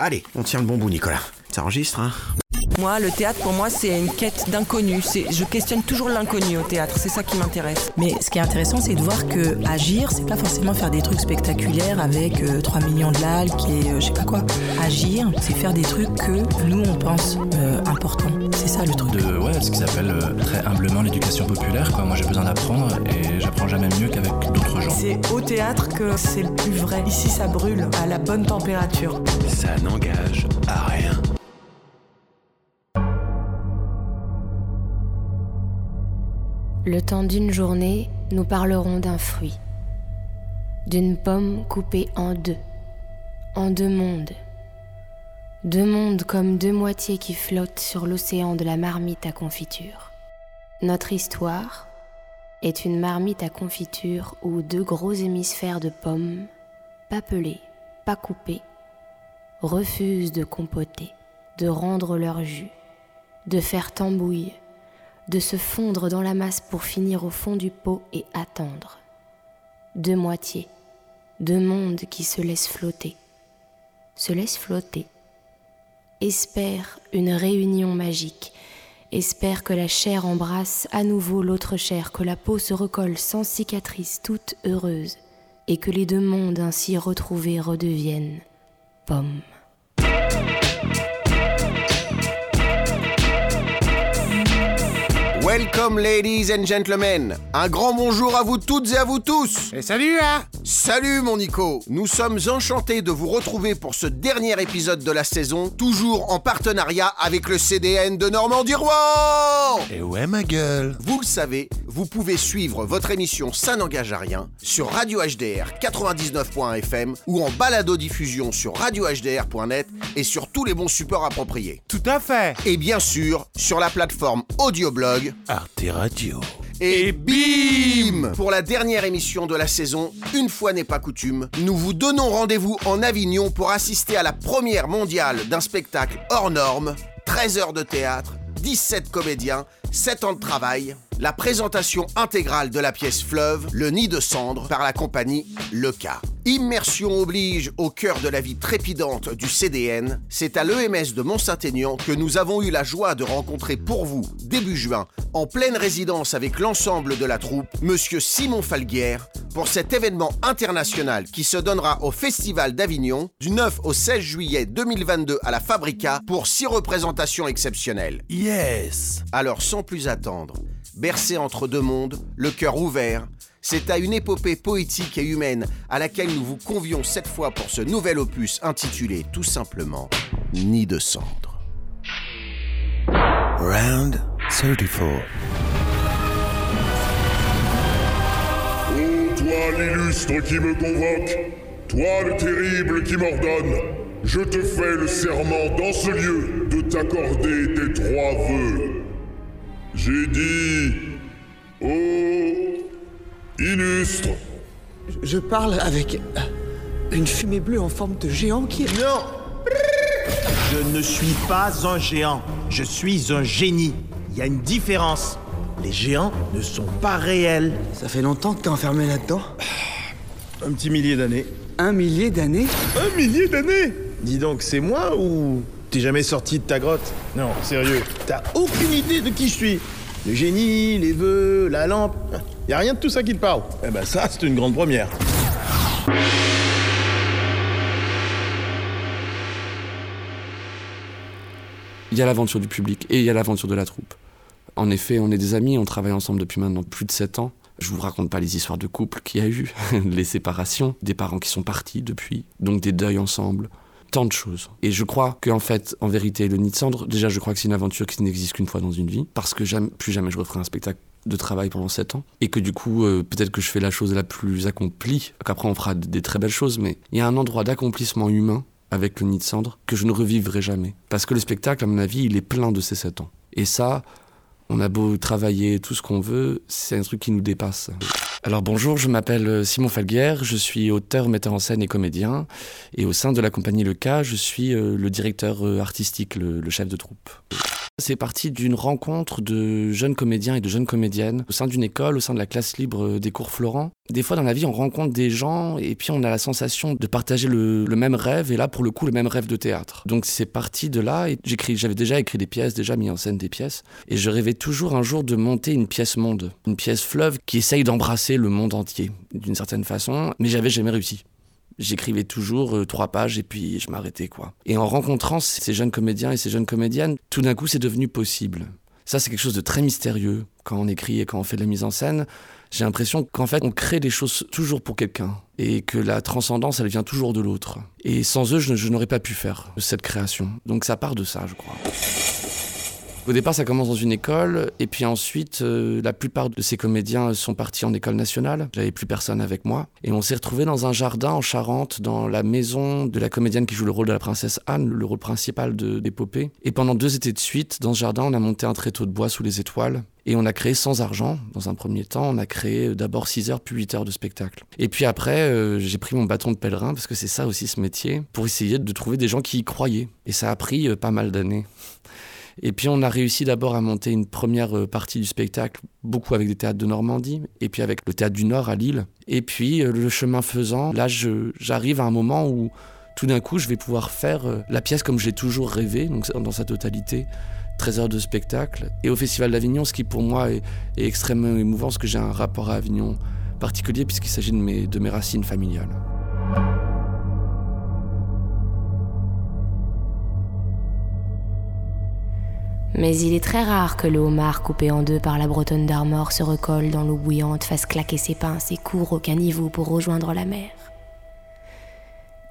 Allez, on tient le bon bout, Nicolas. Ça enregistre, hein Moi, le théâtre, pour moi, c'est une quête d'inconnu. C'est- Je questionne toujours l'inconnu au théâtre. C'est ça qui m'intéresse. Mais ce qui est intéressant, c'est de voir que agir, c'est pas forcément faire des trucs spectaculaires avec euh, 3 millions de likes et euh, je sais pas quoi. Agir, c'est faire des trucs que nous, on pense euh, importants. C'est ça le truc. de ouais, ce qu'ils appellent euh, très humblement l'éducation populaire. Quoi. Moi, j'ai besoin d'apprendre et j'apprends jamais mieux qu'avec d'autres gens. C'est au théâtre que c'est le plus vrai. Ici, ça brûle à la bonne température. Ça n'engage à rien. Le temps d'une journée, nous parlerons d'un fruit, d'une pomme coupée en deux, en deux mondes. Deux mondes comme deux moitiés qui flottent sur l'océan de la marmite à confiture. Notre histoire est une marmite à confiture où deux gros hémisphères de pommes, pas pelés, pas coupés, refusent de compoter, de rendre leur jus, de faire tambouille, de se fondre dans la masse pour finir au fond du pot et attendre. Deux moitiés, deux mondes qui se laissent flotter, se laissent flotter, espèrent une réunion magique, espèrent que la chair embrasse à nouveau l'autre chair, que la peau se recolle sans cicatrice, toute heureuse, et que les deux mondes ainsi retrouvés redeviennent pommes. Welcome, ladies and gentlemen. Un grand bonjour à vous toutes et à vous tous. Et salut hein Salut, mon Nico. Nous sommes enchantés de vous retrouver pour ce dernier épisode de la saison, toujours en partenariat avec le CDN de Normandie-Rouen. Et ouais ma gueule Vous le savez, vous pouvez suivre votre émission Ça n'engage à rien sur Radio HDR 99.fm ou en balado-diffusion sur radiohdr.net et sur tous les bons supports appropriés. Tout à fait Et bien sûr, sur la plateforme Audioblog. Arte Radio. Et bim! Pour la dernière émission de la saison, une fois n'est pas coutume, nous vous donnons rendez-vous en Avignon pour assister à la première mondiale d'un spectacle hors norme, 13 heures de théâtre, 17 comédiens, 7 ans de travail, la présentation intégrale de la pièce Fleuve, Le Nid de Cendre, par la compagnie Le Cas. Immersion oblige au cœur de la vie trépidante du CDN, c'est à l'EMS de Mont-Saint-Aignan que nous avons eu la joie de rencontrer pour vous, début juin, en pleine résidence avec l'ensemble de la troupe, Monsieur Simon Falguière, pour cet événement international qui se donnera au Festival d'Avignon du 9 au 16 juillet 2022 à la Fabrica pour six représentations exceptionnelles. Yes Alors sans plus attendre, bercé entre deux mondes, le cœur ouvert, c'est à une épopée poétique et humaine à laquelle nous vous convions cette fois pour ce nouvel opus intitulé tout simplement Nid de cendre. Round 34 Ô toi l'illustre qui me convoque, toi le terrible qui m'ordonne, je te fais le serment dans ce lieu de t'accorder tes trois vœux. J'ai dit, ô illustre, Je parle avec euh, une fumée bleue en forme de géant qui... Non Je ne suis pas un géant, je suis un génie. Il y a une différence. Les géants ne sont pas réels. Ça fait longtemps que t'es enfermé là-dedans Un petit millier d'années. Un millier d'années? Un millier d'années? Dis donc, c'est moi ou t'es jamais sorti de ta grotte? Non, sérieux. T'as aucune idée de qui je suis. Le génie, les vœux, la lampe. Y a rien de tout ça qui te parle. Eh ben ça, c'est une grande première. Il y a l'aventure du public et il y a l'aventure de la troupe. En effet, on est des amis, on travaille ensemble depuis maintenant plus de 7 ans. Je vous raconte pas les histoires de couple qu'il y a eu, les séparations, des parents qui sont partis depuis, donc des deuils ensemble, tant de choses. Et je crois qu'en fait, en vérité, le Nid de Cendre, déjà je crois que c'est une aventure qui n'existe qu'une fois dans une vie, parce que jamais, plus jamais je referai un spectacle de travail pendant 7 ans, et que du coup, euh, peut-être que je fais la chose la plus accomplie, qu'après on fera des, très belles choses, mais il y a un endroit d'accomplissement humain avec le Nid de Cendre que je ne revivrai jamais. Parce que le spectacle, à mon avis, il est plein de ces 7 ans. Et ça, on a beau travailler tout ce qu'on veut, c'est un truc qui nous dépasse. Alors bonjour, je m'appelle Simon Falguière, je suis auteur, metteur en scène et comédien. Et au sein de la compagnie Le Cas, je suis euh, le directeur euh, artistique, le, le chef de troupe. C'est parti d'une rencontre de jeunes comédiens et de jeunes comédiennes au sein d'une école, au sein de la classe libre des cours Florent. Des fois dans la vie, on rencontre des gens et puis on a la sensation de partager le, même rêve et là pour le coup le même rêve de théâtre. Donc c'est parti de là et j'écris, j'avais déjà écrit des pièces, déjà mis en scène des pièces et je rêvais toujours un jour de monter une pièce monde, une pièce fleuve qui essaye d'embrasser le monde entier d'une certaine façon, mais j'avais jamais réussi. J'écrivais toujours euh, trois pages et puis je m'arrêtais quoi. Et en rencontrant ces jeunes comédiens et ces jeunes comédiennes, tout d'un coup c'est devenu possible. Ça c'est quelque chose de très mystérieux quand on écrit et quand on fait de la mise en scène. J'ai l'impression qu'en fait on crée des choses toujours pour quelqu'un et que la transcendance elle vient toujours de l'autre. Et sans eux je, je n'aurais pas pu faire cette création. Donc ça part de ça je crois. Au départ, ça commence dans une école, et puis ensuite, euh, la plupart de ces comédiens sont partis en école nationale. J'avais plus personne avec moi. Et on s'est retrouvé dans un jardin en Charente, dans la maison de la comédienne qui joue le rôle de la princesse Anne, le rôle principal de l'épopée. Et pendant deux étés de suite, dans ce jardin, on a monté un tréteau de bois sous les étoiles. Et on a créé sans argent, dans un premier temps, on a créé d'abord 6 heures puis 8 heures de spectacle. Et puis après, euh, j'ai pris mon bâton de pèlerin, parce que c'est ça aussi ce métier, pour essayer de trouver des gens qui y croyaient. Et ça a pris euh, pas mal d'années. Et puis on a réussi d'abord à monter une première euh, partie du spectacle, beaucoup avec des théâtres de Normandie, et puis avec le théâtre du Nord à Lille. Et puis euh, le chemin faisant, là j'arrive à un moment où tout d'un coup je vais pouvoir faire euh, la pièce comme j'ai toujours rêvé, donc dans sa totalité. 13 heures de spectacle. Et au Festival d'Avignon, ce qui pour moi est, extrêmement émouvant, parce que j'ai un rapport à Avignon particulier, puisqu'il s'agit de mes racines familiales. Mais il est très rare que le homard coupé en deux par la bretonne d'Armor se recolle dans l'eau bouillante, fasse claquer ses pinces et court au caniveau pour rejoindre la mer.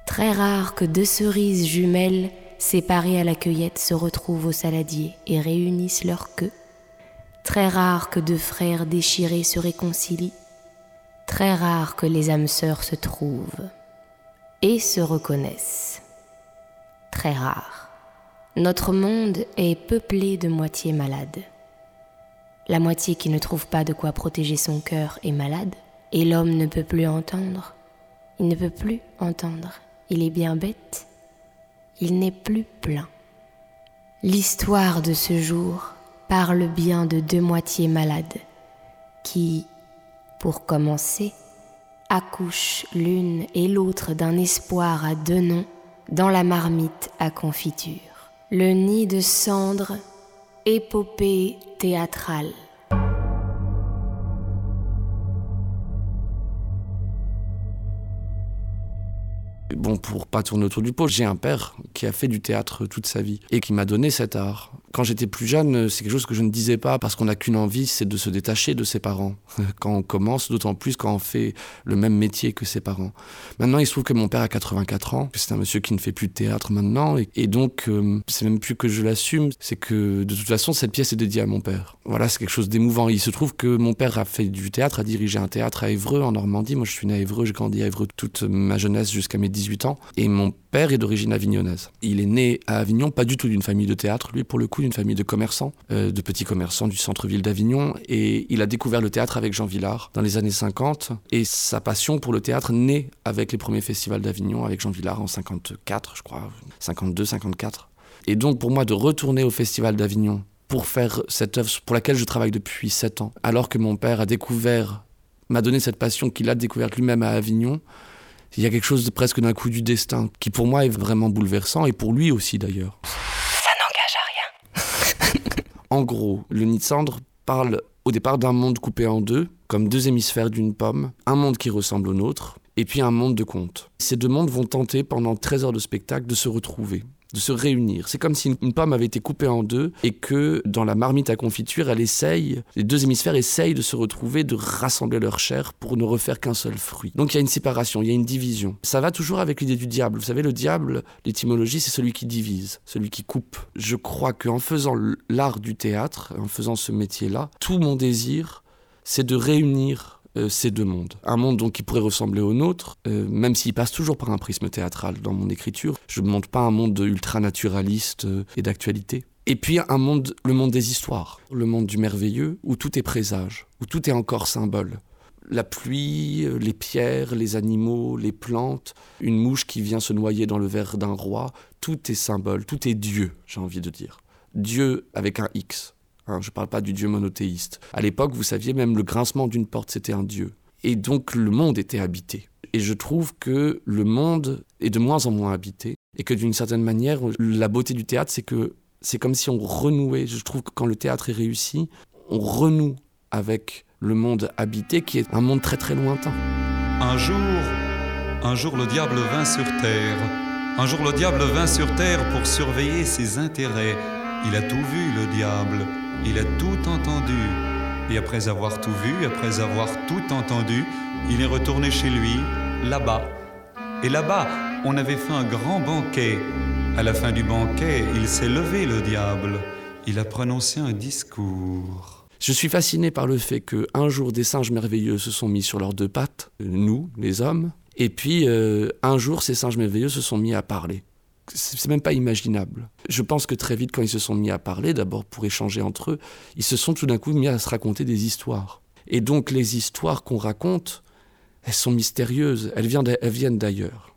Très rare que deux cerises jumelles séparées à la cueillette se retrouvent au saladier et réunissent leurs queues. Très rare que deux frères déchirés se réconcilient. Très rare que les âmes sœurs se trouvent et se reconnaissent. Très rare. Notre monde est peuplé de moitiés malades. La moitié qui ne trouve pas de quoi protéger son cœur est malade, et l'homme ne peut plus entendre. Il ne peut plus entendre. Il est bien bête. Il n'est plus plein. L'histoire de ce jour parle bien de deux moitiés malades qui, pour commencer, accouchent l'une et l'autre d'un espoir à deux noms dans la marmite à confiture. Le nid de cendres, épopée théâtrale. Bon, pour pas tourner autour du pot, j'ai un père qui a fait du théâtre toute sa vie et qui m'a donné cet art. Quand j'étais plus jeune, c'est quelque chose que je ne disais pas parce qu'on n'a qu'une envie, c'est de se détacher de ses parents. Quand on commence, d'autant plus quand on fait le même métier que ses parents. Maintenant, il se trouve que mon père a 84 ans, que c'est un monsieur qui ne fait plus de théâtre maintenant, et, donc euh, c'est même plus que je l'assume, c'est que de toute façon, cette pièce est dédiée à mon père. Voilà, c'est quelque chose d'émouvant. Il se trouve que mon père a fait du théâtre, a dirigé un théâtre à Évreux, en Normandie. Moi, je suis né à Évreux, j'ai grandi à Évreux toute ma jeunesse jusqu'à mes 18 ans. Et mon père est d'origine avignonnaise. Il est né à Avignon, pas du tout d'une famille de théâtre, lui pour le coup d'une famille de commerçants, euh, de petits commerçants du centre-ville d'Avignon. Et il a découvert le théâtre avec Jean Villard dans les années 50. Et sa passion pour le théâtre naît avec les premiers festivals d'Avignon, avec Jean Villard en 54, je crois, 52, 54. Et donc pour moi de retourner au festival d'Avignon pour faire cette œuvre pour laquelle je travaille depuis 7 ans, alors que mon père a découvert, m'a donné cette passion qu'il a découverte lui-même à Avignon, il y a quelque chose de presque d'un coup du destin qui pour moi est vraiment bouleversant et pour lui aussi d'ailleurs. Ça n'engage à rien. en gros, le nid de cendre parle au départ d'un monde coupé en deux, comme deux hémisphères d'une pomme, un monde qui ressemble au nôtre, et puis un monde de contes. Ces deux mondes vont tenter pendant 13 heures de spectacle de se retrouver de se réunir. C'est comme si une pomme avait été coupée en deux et que dans la marmite à confiture, elle essaye, les deux hémisphères essayent de se retrouver, de rassembler leur chair pour ne refaire qu'un seul fruit. Donc il y a une séparation, il y a une division. Ça va toujours avec l'idée du diable. Vous savez, le diable, l'étymologie, c'est celui qui divise, celui qui coupe. Je crois qu'en faisant l'art du théâtre, en faisant ce métier-là, tout mon désir, c'est de réunir euh, ces deux mondes. Un monde donc qui pourrait ressembler au nôtre, euh, même s'il passe toujours par un prisme théâtral dans mon écriture. Je ne montre pas un monde ultra-naturaliste euh, et d'actualité. Et puis un monde, le monde des histoires, le monde du merveilleux, où tout est présage, où tout est encore symbole. La pluie, les pierres, les animaux, les plantes, une mouche qui vient se noyer dans le verre d'un roi, tout est symbole, tout est Dieu, j'ai envie de dire. Dieu avec un X. Hein, je ne parle pas du Dieu monothéiste. À l'époque, vous saviez, même le grincement d'une porte, c'était un Dieu. Et donc le monde était habité. Et je trouve que le monde est de moins en moins habité. Et que d'une certaine manière, la beauté du théâtre, c'est que c'est comme si on renouait. Je trouve que quand le théâtre est réussi, on renoue avec le monde habité qui est un monde très très lointain. Un jour, un jour le diable vint sur terre. Un jour le diable vint sur terre pour surveiller ses intérêts. Il a tout vu, le diable. Il a tout entendu. Et après avoir tout vu, après avoir tout entendu, il est retourné chez lui, là-bas. Et là-bas, on avait fait un grand banquet. À la fin du banquet, il s'est levé, le diable. Il a prononcé un discours. Je suis fasciné par le fait qu'un jour des singes merveilleux se sont mis sur leurs deux pattes, nous, les hommes, et puis euh, un jour ces singes merveilleux se sont mis à parler c'est même pas imaginable. Je pense que très vite, quand ils se sont mis à parler, d'abord pour échanger entre eux, ils se sont tout d'un coup mis à se raconter des histoires. Et donc les histoires qu'on raconte, elles sont mystérieuses, elles viennent d'ailleurs.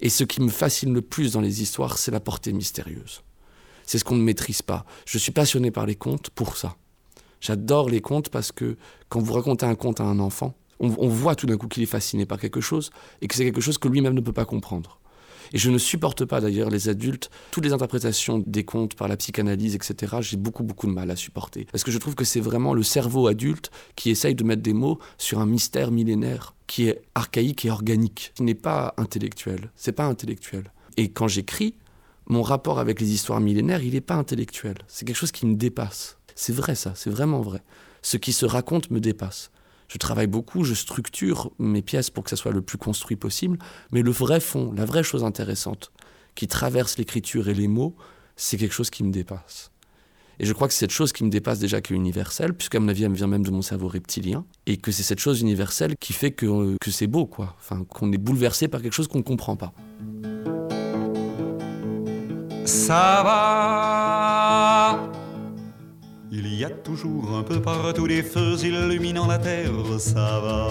Et ce qui me fascine le plus dans les histoires, c'est la portée mystérieuse. C'est ce qu'on ne maîtrise pas. Je suis passionné par les contes pour ça. J'adore les contes parce que quand vous racontez un conte à un enfant, on voit tout d'un coup qu'il est fasciné par quelque chose et que c'est quelque chose que lui-même ne peut pas comprendre. Et je ne supporte pas d'ailleurs les adultes, toutes les interprétations des contes par la psychanalyse, etc. J'ai beaucoup, beaucoup de mal à supporter. Parce que je trouve que c'est vraiment le cerveau adulte qui essaye de mettre des mots sur un mystère millénaire qui est archaïque et organique, qui n'est pas intellectuel. C'est pas intellectuel. Et quand j'écris, mon rapport avec les histoires millénaires, il n'est pas intellectuel. C'est quelque chose qui me dépasse. C'est vrai ça, c'est vraiment vrai. Ce qui se raconte me dépasse je travaille beaucoup, je structure mes pièces pour que ça soit le plus construit possible, mais le vrai fond, la vraie chose intéressante qui traverse l'écriture et les mots, c'est quelque chose qui me dépasse. Et je crois que c'est cette chose qui me dépasse déjà qui est universelle, puisqu'à mon avis, elle vient même de mon cerveau reptilien, et que c'est cette chose universelle qui fait que, que c'est beau, quoi. Enfin, qu'on est bouleversé par quelque chose qu'on ne comprend pas. Ça va il y a toujours un peu partout des feux illuminant la terre, ça va.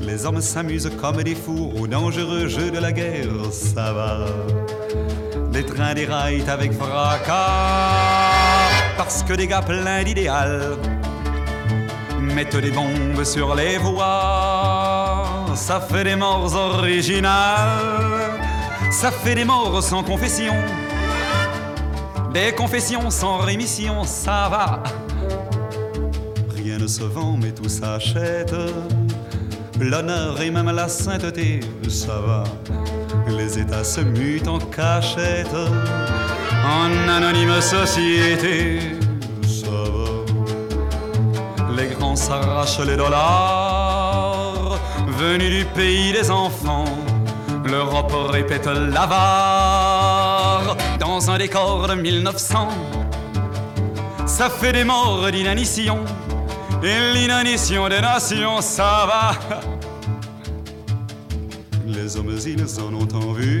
Les hommes s'amusent comme des fous au dangereux jeu de la guerre, ça va. Les trains déraillent avec fracas, parce que des gars pleins d'idéal mettent des bombes sur les voies. Ça fait des morts originales, ça fait des morts sans confession des confessions sans rémission, ça va. Rien ne se vend, mais tout s'achète. L'honneur et même la sainteté, ça va. Les États se mutent en cachette, en anonyme société, ça va. Les grands s'arrachent les dollars, venus du pays des enfants. L'Europe répète l'avare dans un décor de 1900. Ça fait des morts d'inanition, et l'inanition des nations, ça va. Les hommes, ils en ont tant vu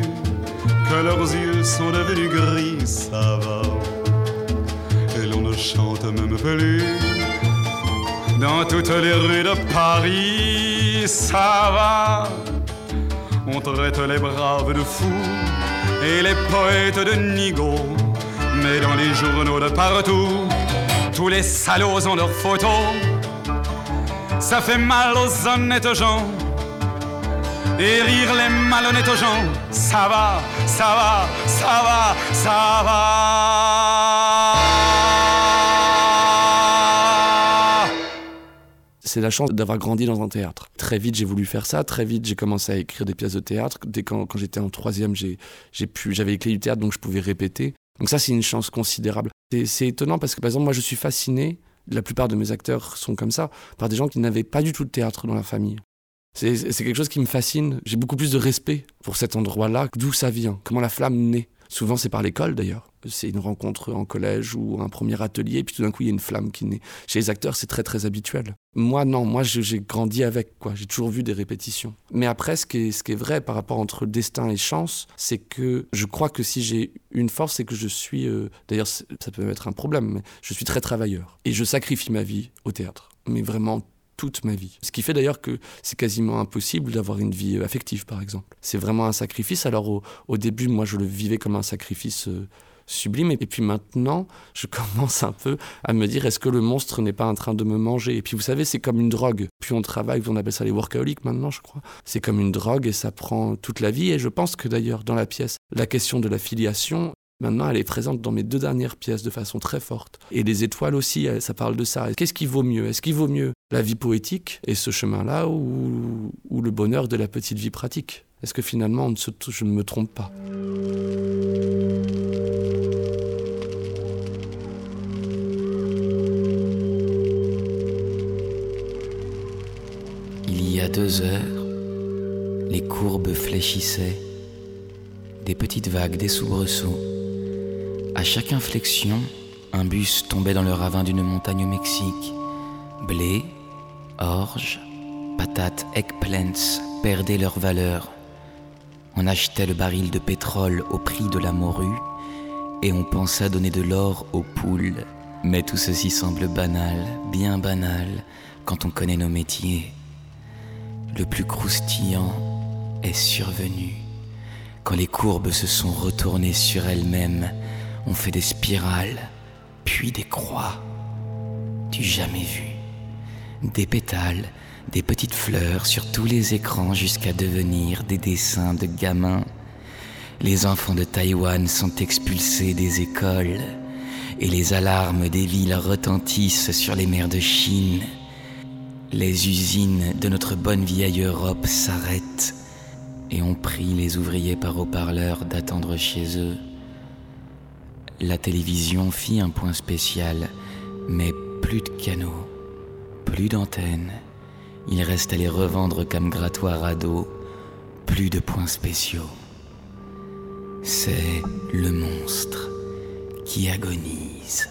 que leurs yeux sont devenus gris, ça va. Et l'on ne chante même plus dans toutes les rues de Paris, ça va. On traite les braves de fous et les poètes de nigo. Mais dans les journaux de partout, tous les salauds ont leurs photos. Ça fait mal aux honnêtes gens. Et rire les malhonnêtes gens, ça va, ça va, ça va, ça va. C'est la chance d'avoir grandi dans un théâtre. Très vite, j'ai voulu faire ça. Très vite, j'ai commencé à écrire des pièces de théâtre. Dès quand, j'étais en troisième, j'ai, pu, j'avais les clés du théâtre, donc je pouvais répéter. Donc ça, c'est une chance considérable. C'est, étonnant parce que, par exemple, moi, je suis fasciné, la plupart de mes acteurs sont comme ça, par des gens qui n'avaient pas du tout de théâtre dans la famille. C'est quelque chose qui me fascine. J'ai beaucoup plus de respect pour cet endroit-là, d'où ça vient, comment la flamme naît. Souvent, c'est par l'école d'ailleurs. C'est une rencontre en collège ou un premier atelier, puis tout d'un coup, il y a une flamme qui naît. Chez les acteurs, c'est très très habituel. Moi, non, moi, j'ai grandi avec, quoi. J'ai toujours vu des répétitions. Mais après, ce qui est, ce qui est vrai par rapport entre destin et chance, c'est que je crois que si j'ai une force, c'est que je suis. Euh, d'ailleurs, ça peut être un problème, mais je suis très travailleur. Et je sacrifie ma vie au théâtre. Mais vraiment toute ma vie. Ce qui fait d'ailleurs que c'est quasiment impossible d'avoir une vie euh, affective, par exemple. C'est vraiment un sacrifice. Alors au, début, moi, je le vivais comme un sacrifice euh, sublime. Et puis maintenant, je commence un peu à me dire est-ce que le monstre n'est pas en train de me manger? Et puis vous savez, c'est comme une drogue. Puis on travaille, on appelle ça les workaholics maintenant, je crois. C'est comme une drogue et ça prend toute la vie. Et je pense que d'ailleurs, dans la pièce, la question de la filiation, Maintenant, elle est présente dans mes deux dernières pièces de façon très forte. Et les étoiles aussi, ça parle de ça. Qu'est-ce qui vaut mieux? Est-ce qu'il vaut mieux la vie poétique et ce chemin-là ou, ou, le bonheur de la petite vie pratique? Est-ce que finalement, je ne me trompe pas? Il y a deux heures, les courbes fléchissaient, des petites vagues, des soubresauts à chaque inflexion, un bus tombait dans le ravin d'une montagne au Mexique. Blé, orge, patates, eggplants perdaient leur valeur. On achetait le baril de pétrole au prix de la morue et on pensait donner de l'or aux poules. Mais tout ceci semble banal, bien banal, quand on connaît nos métiers. Le plus croustillant est survenu quand les courbes se sont retournées sur elles-mêmes on fait des spirales, puis des croix. Du jamais vu. Des pétales, des petites fleurs sur tous les écrans jusqu'à devenir des dessins de gamins. Les enfants de Taïwan sont expulsés des écoles et les alarmes des villes retentissent sur les mers de Chine. Les usines de notre bonne vieille Europe s'arrêtent et on prie les ouvriers par haut-parleurs d'attendre chez eux. La télévision fit un point spécial, mais plus de canaux, plus d'antennes. Il reste à les revendre comme grattoir à dos, plus de points spéciaux. C'est le monstre qui agonise.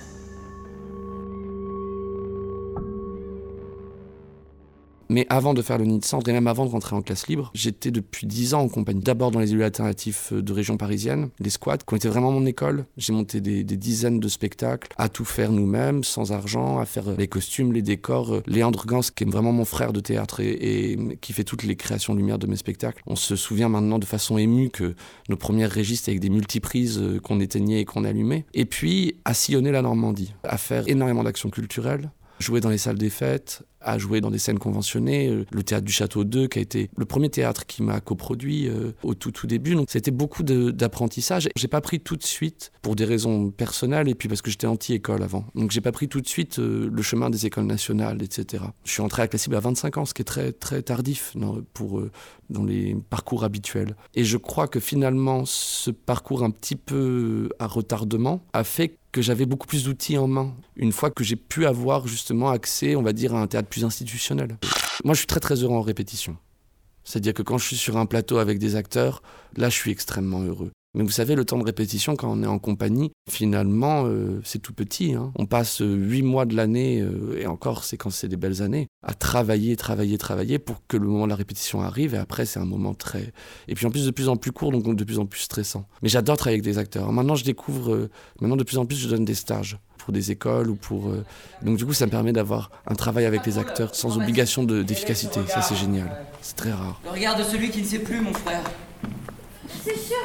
Mais avant de faire le nid de cendre et même avant de rentrer en classe libre, j'étais depuis 10 ans en compagnie. D'abord dans les élus alternatifs de région parisienne, les squats, qui ont été vraiment mon école. J'ai monté des, dizaines de spectacles, à tout faire nous-mêmes, sans argent, à faire les costumes, les décors. Léandre Gans, qui est vraiment mon frère de théâtre et, qui fait toutes les créations lumière de mes spectacles. On se souvient maintenant de façon émue que nos premières régistes avec des multiprises euh, qu'on éteignait et qu'on allumait. Et puis à sillonner la Normandie, à faire énormément d'actions culturelles, jouer dans les salles des fêtes, à jouer dans des scènes conventionnées. Euh, le théâtre du Château 2, qui a été le premier théâtre qui m'a coproduit euh, au tout tout début. Donc c'était beaucoup d'apprentissage. J'ai pas pris tout de suite pour des raisons personnelles et puis parce que j'étais anti-école avant. Donc j'ai pas pris tout de suite euh, le chemin des écoles nationales, etc. Je suis entré à la cible à 25 ans, ce qui est très très tardif pour dans les parcours habituels. Et je crois que finalement ce parcours un petit peu à retardement a fait que j'avais beaucoup plus d'outils en main une fois que j'ai pu avoir justement accès, on va dire, à un théâtre plus institutionnel. Moi, je suis très très heureux en répétition. C'est-à-dire que quand je suis sur un plateau avec des acteurs, là, je suis extrêmement heureux. Mais vous savez, le temps de répétition, quand on est en compagnie, finalement, euh, c'est tout petit. Hein. On passe euh, huit mois de l'année, euh, et encore, c'est quand c'est des belles années, à travailler, travailler, travailler pour que le moment de la répétition arrive. Et après, c'est un moment très. Et puis en plus, de plus en plus court, donc de plus en plus stressant. Mais j'adore travailler avec des acteurs. Maintenant, je découvre. maintenant, de plus en plus, je donne des stages pour des écoles ou pour. Donc du coup, ça me permet d'avoir un travail avec les acteurs sans obligation d'efficacité. ça, c'est génial. C'est très rare. Le regard de celui qui ne sait plus, mon frère. C'est sûr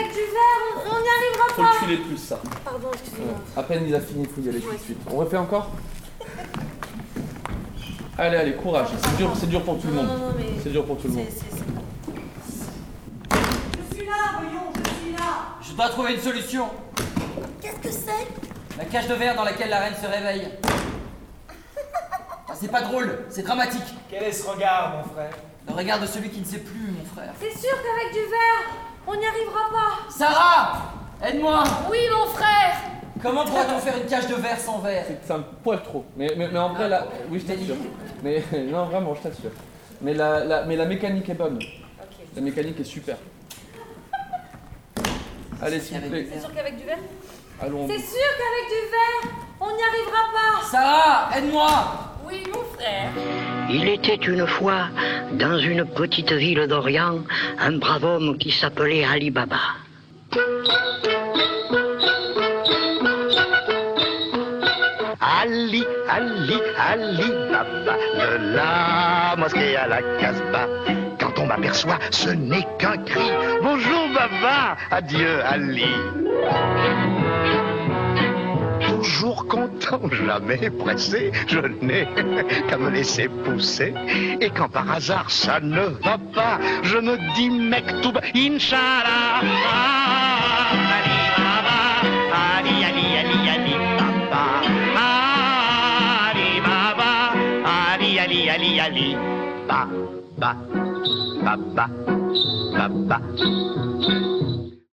avec du verre, on n'y arrivera pas. Faut le filer plus, ça. Pardon, excusez-moi. À peine il a fini, il faut y aller tout de suite. On refait encore Allez, allez, courage. C'est dur, c'est dur pour tout le monde. C'est dur pour tout le monde. Je suis là, voyons, je suis là. Je dois trouver une solution. Qu'est-ce que c'est? La cage de verre dans laquelle la reine se réveille. Ah, c'est pas drôle, c'est dramatique. Quel est ce regard, mon frère? Le regard de celui qui ne sait plus, mon frère. C'est sûr qu'avec du verre, on n'y arrivera pas Sarah Aide-moi Oui, mon frère Comment pourra-t-on faire une cage de verre sans verre? C'est un poil trop. Mais, mais, en vrai, là. Oui, je t'assure. Mais non, vraiment, je t'assure. Mais la, la, mais la mécanique est bonne. La mécanique est super. Allez, s'il vous plaît. C'est sûr qu'avec du verre? Allons. C'est sûr qu'avec du verre, on n'y arrivera pas Sarah, aide-moi Oui, mon frère. Il était une fois, dans une petite ville d'Orient, un brave homme qui s'appelait Ali Baba. Ali, Ali, Ali Baba, de la mosquée à la casbah. Quand on m'aperçoit, ce n'est qu'un cri. Bonjour, va, adieu Ali. Toujours content, jamais pressé, je n'ai qu'à me laisser pousser. Et quand par hasard ça ne va pas, je me dis Inch'Allah. Ali, Baba, Baba, Baba.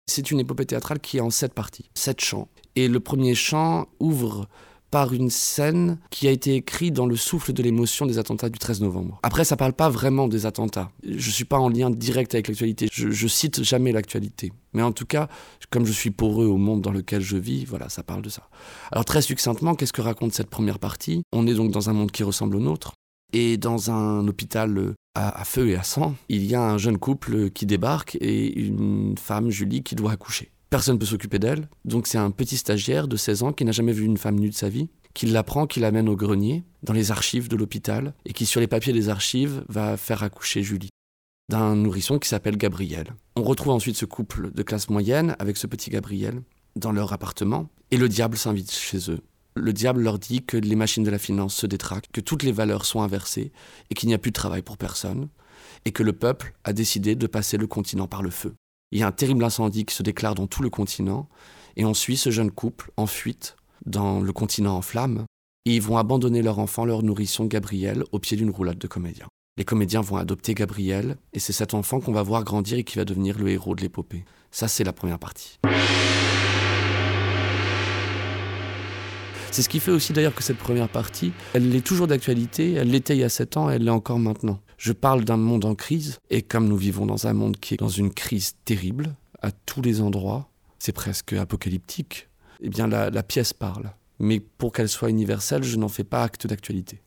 C'est une épopée théâtrale qui est en sept parties, sept chants. Et le premier chant ouvre par une scène qui a été écrite dans le souffle de l'émotion des attentats du 13 novembre. Après, ça parle pas vraiment des attentats. Je suis pas en lien direct avec l'actualité. Je, je cite jamais l'actualité. Mais en tout cas, comme je suis poreux au monde dans lequel je vis, voilà, ça parle de ça. Alors très succinctement, qu'est-ce que raconte cette première partie? On est donc dans un monde qui ressemble au nôtre. Et dans un hôpital à, à, feu et à sang, il y a un jeune couple qui débarque et une femme, Julie, qui doit accoucher. Personne ne peut s'occuper d'elle, donc c'est un petit stagiaire de 16 ans qui n'a jamais vu une femme nue de sa vie, qui l'apprend, qui l'amène au grenier, dans les archives de l'hôpital, et qui sur les papiers des archives va faire accoucher Julie d'un nourrisson qui s'appelle Gabriel. On retrouve ensuite ce couple de classe moyenne avec ce petit Gabriel dans leur appartement, et le diable s'invite chez eux le diable leur dit que les machines de la finance se détraquent, que toutes les valeurs sont inversées et qu'il n'y a plus de travail pour personne, et que le peuple a décidé de passer le continent par le feu. Il y a un terrible incendie qui se déclare dans tout le continent, et on suit ce jeune couple en fuite dans le continent en flammes, et ils vont abandonner leur enfant, leur nourrisson Gabriel, au pied d'une roulade de comédiens. Les comédiens vont adopter Gabriel, et c'est cet enfant qu'on va voir grandir et qui va devenir le héros de l'épopée. Ça, c'est la première partie. C'est ce qui fait aussi d'ailleurs que cette première partie, elle est toujours d'actualité, elle l'était il y a 7 ans, elle l'est encore maintenant. Je parle d'un monde en crise, et comme nous vivons dans un monde qui est dans une crise terrible, à tous les endroits, c'est presque apocalyptique, eh bien la, la pièce parle. Mais pour qu'elle soit universelle, je n'en fais pas acte d'actualité.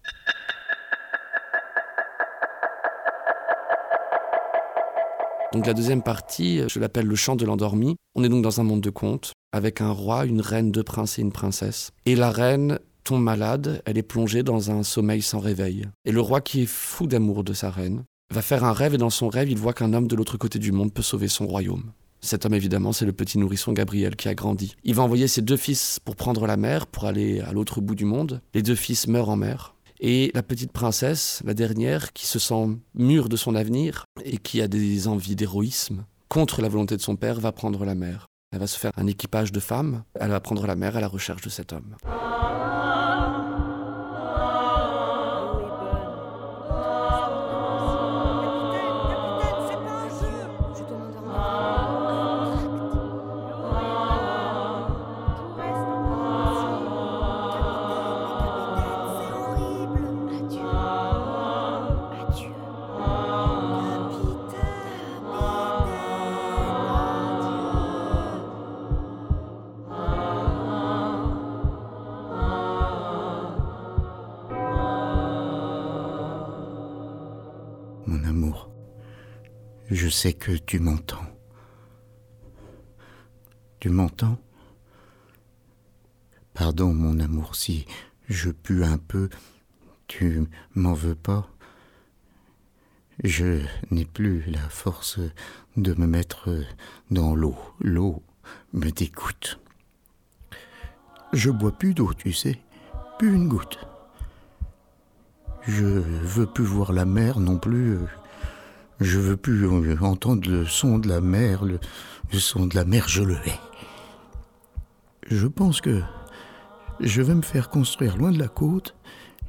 Donc la deuxième partie, je l'appelle le chant de l'endormi. On est donc dans un monde de contes, avec un roi, une reine, deux princes et une princesse. Et la reine tombe malade, elle est plongée dans un sommeil sans réveil. Et le roi, qui est fou d'amour de sa reine, va faire un rêve et dans son rêve, il voit qu'un homme de l'autre côté du monde peut sauver son royaume. Cet homme, évidemment, c'est le petit nourrisson Gabriel qui a grandi. Il va envoyer ses deux fils pour prendre la mer, pour aller à l'autre bout du monde. Les deux fils meurent en mer. Et la petite princesse, la dernière, qui se sent mûre de son avenir et qui a des envies d'héroïsme, contre la volonté de son père, va prendre la mer. Elle va se faire un équipage de femmes, elle va prendre la mer à la recherche de cet homme. Je sais que tu m'entends. Tu m'entends? Pardon, mon amour, si je pue un peu, tu m'en veux pas? Je n'ai plus la force de me mettre dans l'eau. L'eau me dégoûte. Je bois plus d'eau, tu sais, plus une goutte. Je veux plus voir la mer non plus. Je veux plus entendre le son de la mer. Le, le son de la mer, je le hais. Je pense que je vais me faire construire loin de la côte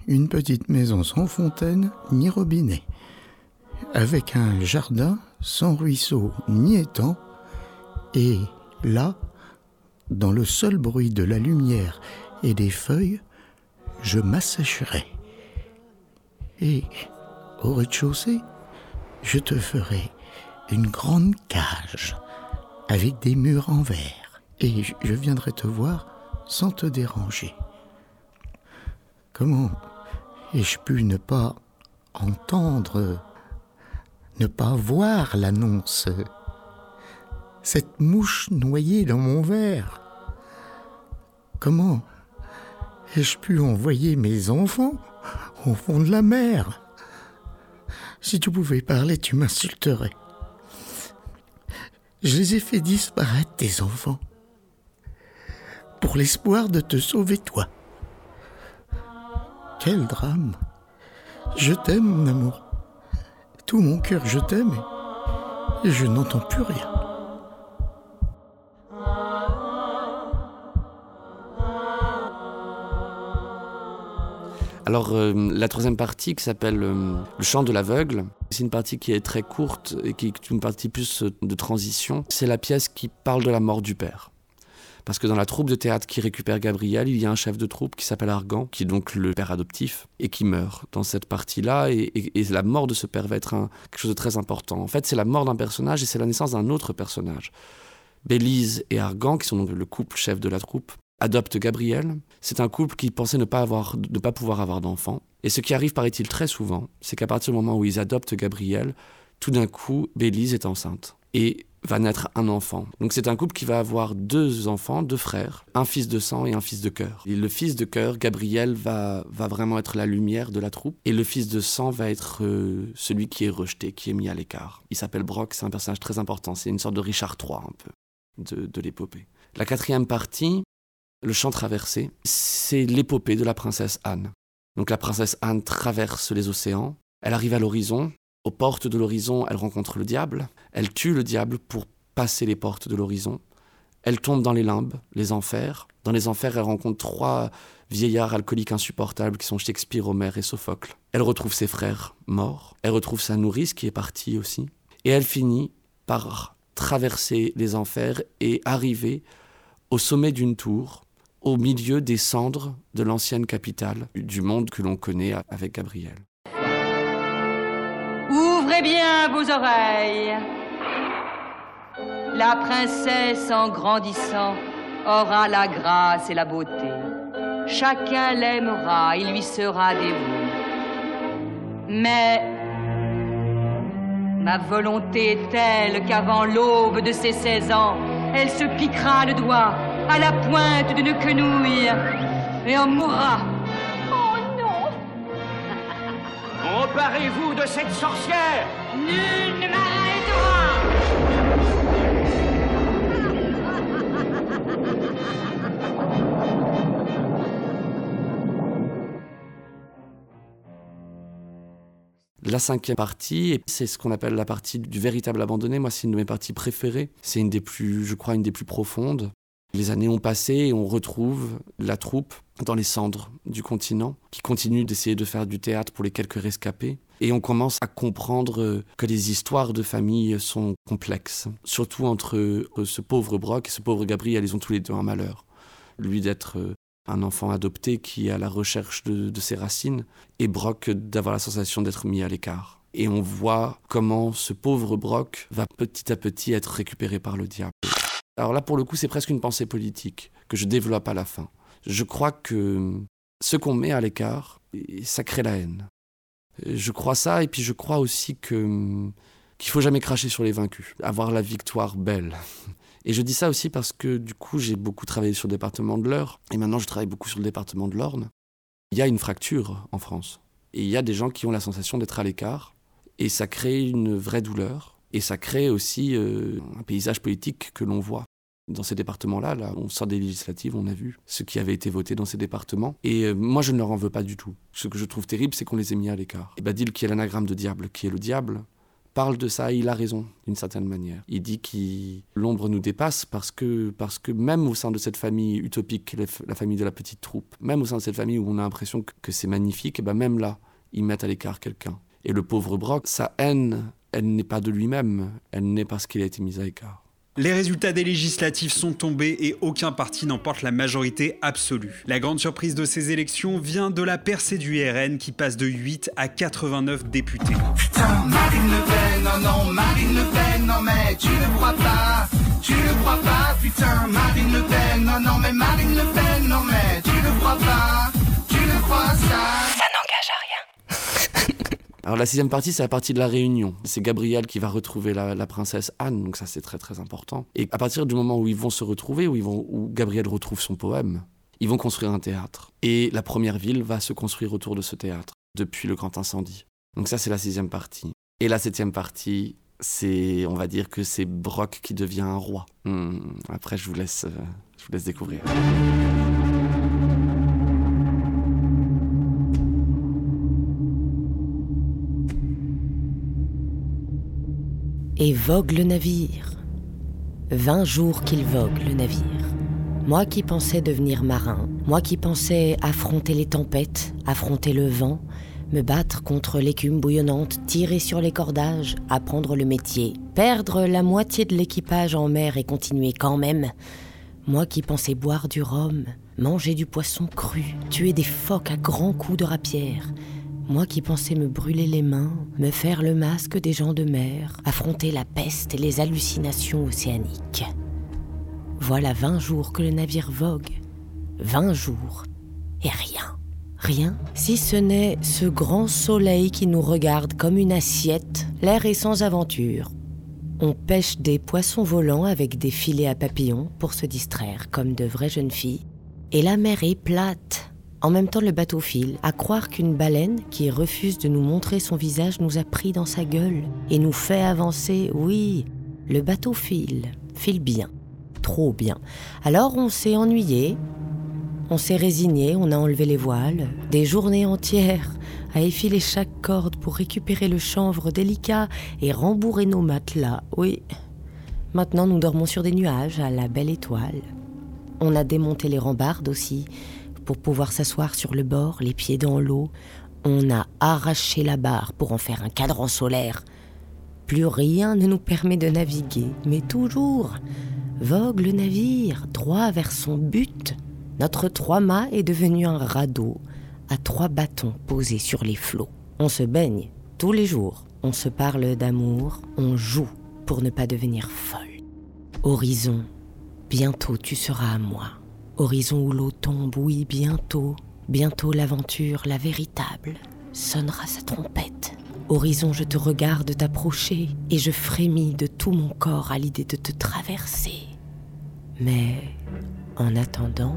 une petite maison sans fontaine ni robinet, avec un jardin sans ruisseau ni étang, et là, dans le seul bruit de la lumière et des feuilles, je m'assécherai. Et au rez-de-chaussée, je te ferai une grande cage avec des murs en verre. Et je viendrai te voir sans te déranger. Comment ai-je pu ne pas entendre, ne pas voir l'annonce? Cette mouche noyée dans mon verre Comment ai-je pu envoyer mes enfants au fond de la mer? Si tu pouvais parler, tu m'insulterais. Je les ai fait disparaître, tes enfants. Pour l'espoir de te sauver, toi. Quel drame. Je t'aime, mon amour. Tout mon cœur, je t'aime. Et je n'entends plus rien. Alors euh, la troisième partie qui s'appelle euh, Le chant de l'aveugle, c'est une partie qui est très courte et qui est une partie plus euh, de transition. C'est la pièce qui parle de la mort du père. Parce que dans la troupe de théâtre qui récupère Gabriel, il y a un chef de troupe qui s'appelle Argan, qui est donc le père adoptif, et qui meurt dans cette partie-là. Et, la mort de ce père va être quelque chose de très important. En fait, c'est la mort d'un personnage et c'est la naissance d'un autre personnage. Bélise et Argan, qui sont donc le couple chef de la troupe, adoptent Gabriel. C'est un couple qui pensait ne pas, avoir, ne pas pouvoir avoir d'enfant. Et ce qui arrive, paraît-il, très souvent, c'est qu'à partir du moment où ils adoptent Gabriel, tout d'un coup, Bélise est enceinte et va naître un enfant. Donc c'est un couple qui va avoir deux enfants, deux frères, un fils de sang et un fils de cœur. Et le fils de cœur, Gabriel, va, va vraiment être la lumière de la troupe. Et le fils de sang va être euh, celui qui est rejeté, qui est mis à l'écart. Il s'appelle Brock, c'est un personnage très important. C'est une sorte de Richard III un peu de, de l'épopée. La quatrième partie, le chant traversé, c'est l'épopée de la princesse Anne. Donc la princesse Anne traverse les océans, elle arrive à l'horizon, aux portes de l'horizon, elle rencontre le diable, elle tue le diable pour passer les portes de l'horizon, elle tombe dans les limbes, les enfers. Dans les enfers, elle rencontre trois vieillards alcooliques insupportables qui sont Shakespeare, Homère et Sophocle. Elle retrouve ses frères morts, elle retrouve sa nourrice qui est partie aussi, et elle finit par traverser les enfers et arriver au sommet d'une tour, au milieu des cendres de l'ancienne capitale du monde que l'on connaît avec Gabriel. Ouvrez bien vos oreilles. La princesse, en grandissant, aura la grâce et la beauté. Chacun l'aimera, il lui sera dévoué. Mais ma volonté est telle qu'avant l'aube de ses 16 ans, elle se piquera le doigt à la pointe d'une quenouille et en mourra. Oh non Emparez-vous de cette sorcière Nul ne m'arrêtera La cinquième partie, c'est ce qu'on appelle la partie du véritable abandonné. Moi, c'est une de mes parties préférées. C'est une des plus, je crois, une des plus profondes. Les années ont passé et on retrouve la troupe dans les cendres du continent, qui continue d'essayer de faire du théâtre pour les quelques rescapés. Et on commence à comprendre euh, que les histoires de famille sont complexes, surtout entre euh, ce pauvre Brock et ce pauvre Gabriel. Ils ont tous les deux un malheur. Lui d'être euh, un enfant adopté qui est à la recherche de, de ses racines, et Brock d'avoir la sensation d'être mis à l'écart. Et on voit comment ce pauvre Brock va petit à petit être récupéré par le diable. Alors là, pour le coup, c'est presque une pensée politique que je développe à la fin. Je crois que ce qu'on met à l'écart, ça crée la haine. Je crois ça, et puis je crois aussi que qu'il faut jamais cracher sur les vaincus, avoir la victoire belle. Et je dis ça aussi parce que du coup, j'ai beaucoup travaillé sur le département de l'Eure, et maintenant je travaille beaucoup sur le département de l'Orne. Il y a une fracture en France, et il y a des gens qui ont la sensation d'être à l'écart, et ça crée une vraie douleur, et ça crée aussi euh, un paysage politique que l'on voit. Dans ces départements-là, là, on sort des législatives, on a vu ce qui avait été voté dans ces départements. Et euh, moi, je ne leur en veux pas du tout. Ce que je trouve terrible, c'est qu'on les ait mis à l'écart. Et Badil, qui est l'anagramme de diable, qui est le diable, parle de ça et il a raison, d'une certaine manière. Il dit que l'ombre nous dépasse parce que, parce que même au sein de cette famille utopique, la, famille de la petite troupe, même au sein de cette famille où on a l'impression que, c'est magnifique, et ben même là, ils mettent à l'écart quelqu'un. Et le pauvre Brock, sa haine, elle n'est pas de lui-même, elle n'est parce qu'il a été mis à l'écart. Les résultats des législatives sont tombés et aucun parti n'emporte la majorité absolue. La grande surprise de ces élections vient de la percée du RN qui passe de 8 à 89 députés. Putain, Marine Le Pen, non, non, Marine Le Pen, non, mais tu ne crois pas, tu ne crois pas, putain, Marine Le Pen, non, non, mais Marine Le Pen, non, mais tu ne crois pas, Alors la sixième partie, c'est la partie de la réunion. C'est Gabriel qui va retrouver la, princesse Anne, donc ça c'est très très important. Et à partir du moment où ils vont se retrouver, où Gabriel retrouve son poème, ils vont construire un théâtre. Et la première ville va se construire autour de ce théâtre, depuis le grand incendie. Donc ça c'est la sixième partie. Et la septième partie, c'est, on va dire que c'est Brock qui devient un roi. Hmm, Après, je vous laisse, euh, je vous laisse découvrir. Et vogue le navire. Vingt jours qu'il vogue le navire. Moi qui pensais devenir marin, moi qui pensais affronter les tempêtes, affronter le vent, me battre contre l'écume bouillonnante, tirer sur les cordages, apprendre le métier, perdre la moitié de l'équipage en mer et continuer quand même. Moi qui pensais boire du rhum, manger du poisson cru, tuer des phoques à grands coups de rapière. Moi qui pensais me brûler les mains, me faire le masque des gens de mer, affronter la peste et les hallucinations océaniques. Voilà vingt jours que le navire vogue. Vingt jours. Et rien. Rien, si ce n'est ce grand soleil qui nous regarde comme une assiette, l'air est sans aventure. On pêche des poissons volants avec des filets à papillons pour se distraire comme de vraies jeunes filles. Et la mer est plate. En même temps, le bateau file, à croire qu'une baleine qui refuse de nous montrer son visage nous a pris dans sa gueule et nous fait avancer. Oui, le bateau file, file bien, trop bien. Alors on s'est ennuyé, on s'est résigné, on a enlevé les voiles, des journées entières à effiler chaque corde pour récupérer le chanvre délicat et rembourrer nos matelas. Oui. Maintenant, nous dormons sur des nuages à la belle étoile. On a démonté les rambardes aussi pour pouvoir s'asseoir sur le bord, les pieds dans l'eau. On a arraché la barre pour en faire un cadran solaire. Plus rien ne nous permet de naviguer, mais toujours vogue le navire droit vers son but. Notre trois-mâts est devenu un radeau à trois bâtons posés sur les flots. On se baigne tous les jours, on se parle d'amour, on joue pour ne pas devenir folle. Horizon, bientôt tu seras à moi. Horizon où l'eau tombe, oui, bientôt, bientôt l'aventure, la véritable, sonnera sa trompette. Horizon, je te regarde t'approcher et je frémis de tout mon corps à l'idée de te traverser. Mais en attendant...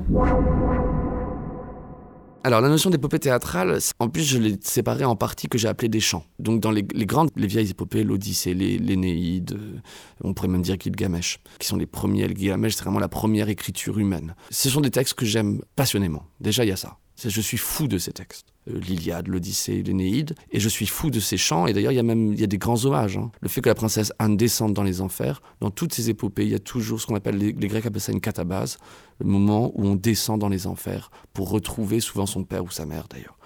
Alors la notion d'épopée théâtrale, en plus je l'ai séparée en parties que j'ai appelées des chants. Donc dans les, grandes, les vieilles épopées, l'Odyssée, l'Énéide, euh, on pourrait même dire Gilgamesh, qui sont les premiers. Le Gilgamesh, c'est vraiment la première écriture humaine. Ce sont des textes que j'aime passionnément. Déjà il y a ça. Je suis fou de ces textes. Euh, L'Iliade, l'Odyssée, l'Énéide, et je suis fou de ces chants. Et d'ailleurs il y a même il y a des grands hommages. hein. Le fait que la princesse Anne descende dans les enfers, dans toutes ces épopées, il y a toujours ce qu'on appelle les, Grecs appellent ça une catabase, le moment où on descend dans les enfers pour retrouver souvent son père ou sa mère d'ailleurs.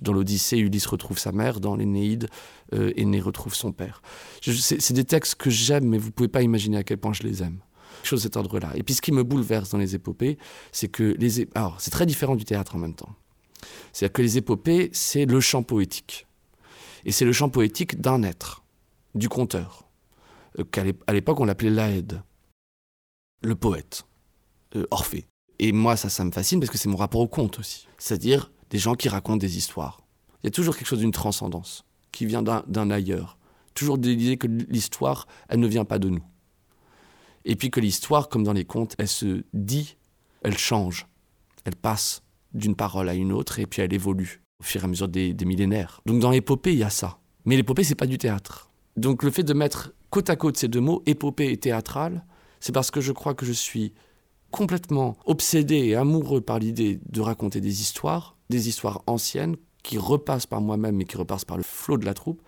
Dans l'Odyssée, Ulysse retrouve sa mère, dans l'Énéide, euh, retrouve son père. C'est des textes que j'aime, mais vous pouvez pas imaginer à quel point je les aime. Chose de cet ordre-là. Et puis ce qui me bouleverse dans les épopées, c'est que les... Alors, c'est très différent du théâtre en même temps. C'est-à-dire que les épopées, c'est le chant poétique. Et c'est le chant poétique d'un être, du conteur, euh, qu'à l'époque on l'appelait l'Aède, le poète, euh, Orphée. Et moi, ça, ça me fascine parce que c'est mon rapport au conte aussi. C'est-à-dire des gens qui racontent des histoires. Il y a toujours quelque chose d'une transcendance, qui vient d'un- ailleurs. Toujours l'idée que l'histoire, elle ne vient pas de nous. Et puis que l'histoire, comme dans les contes, elle se dit, elle change, elle passe d'une parole à une autre et puis elle évolue au fur et à mesure des, millénaires. Donc dans l'épopée, il y a ça. Mais l'épopée, c'est pas du théâtre. Donc le fait de mettre côte à côte ces deux mots, épopée et théâtrale, c'est parce que je crois que je suis complètement obsédé et amoureux par l'idée de raconter des histoires, des histoires anciennes qui repassent par moi-même et qui repassent par le flot de la troupe,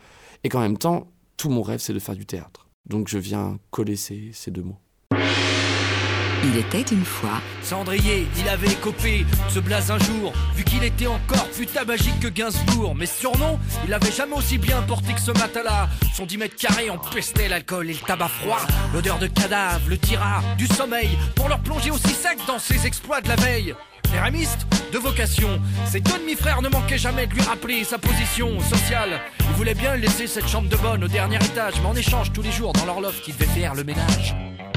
et qu'en même temps, tout mon rêve, c'est de faire du théâtre. Donc je viens coller ces, ces deux mots. Il était une fois. Cendrier, il avait copé ce blaze un jour, vu qu'il était encore plus tabagique que Gainsbourg. Mais surnom, il l'avait jamais aussi bien porté que ce matin-là. Son 10 mètres carrés empestait l'alcool et le tabac froid. L'odeur de cadavre, le tira, du sommeil, pour leur plonger aussi sec dans ses exploits de la veille. Céramiste de vocation, ses deux demi-frères ne manquaient jamais de lui rappeler sa position sociale. Ils voulaient bien laisser cette chambre de bonne au dernier étage, mais en échange tous les jours dans leur loft, il devait faire le ménage.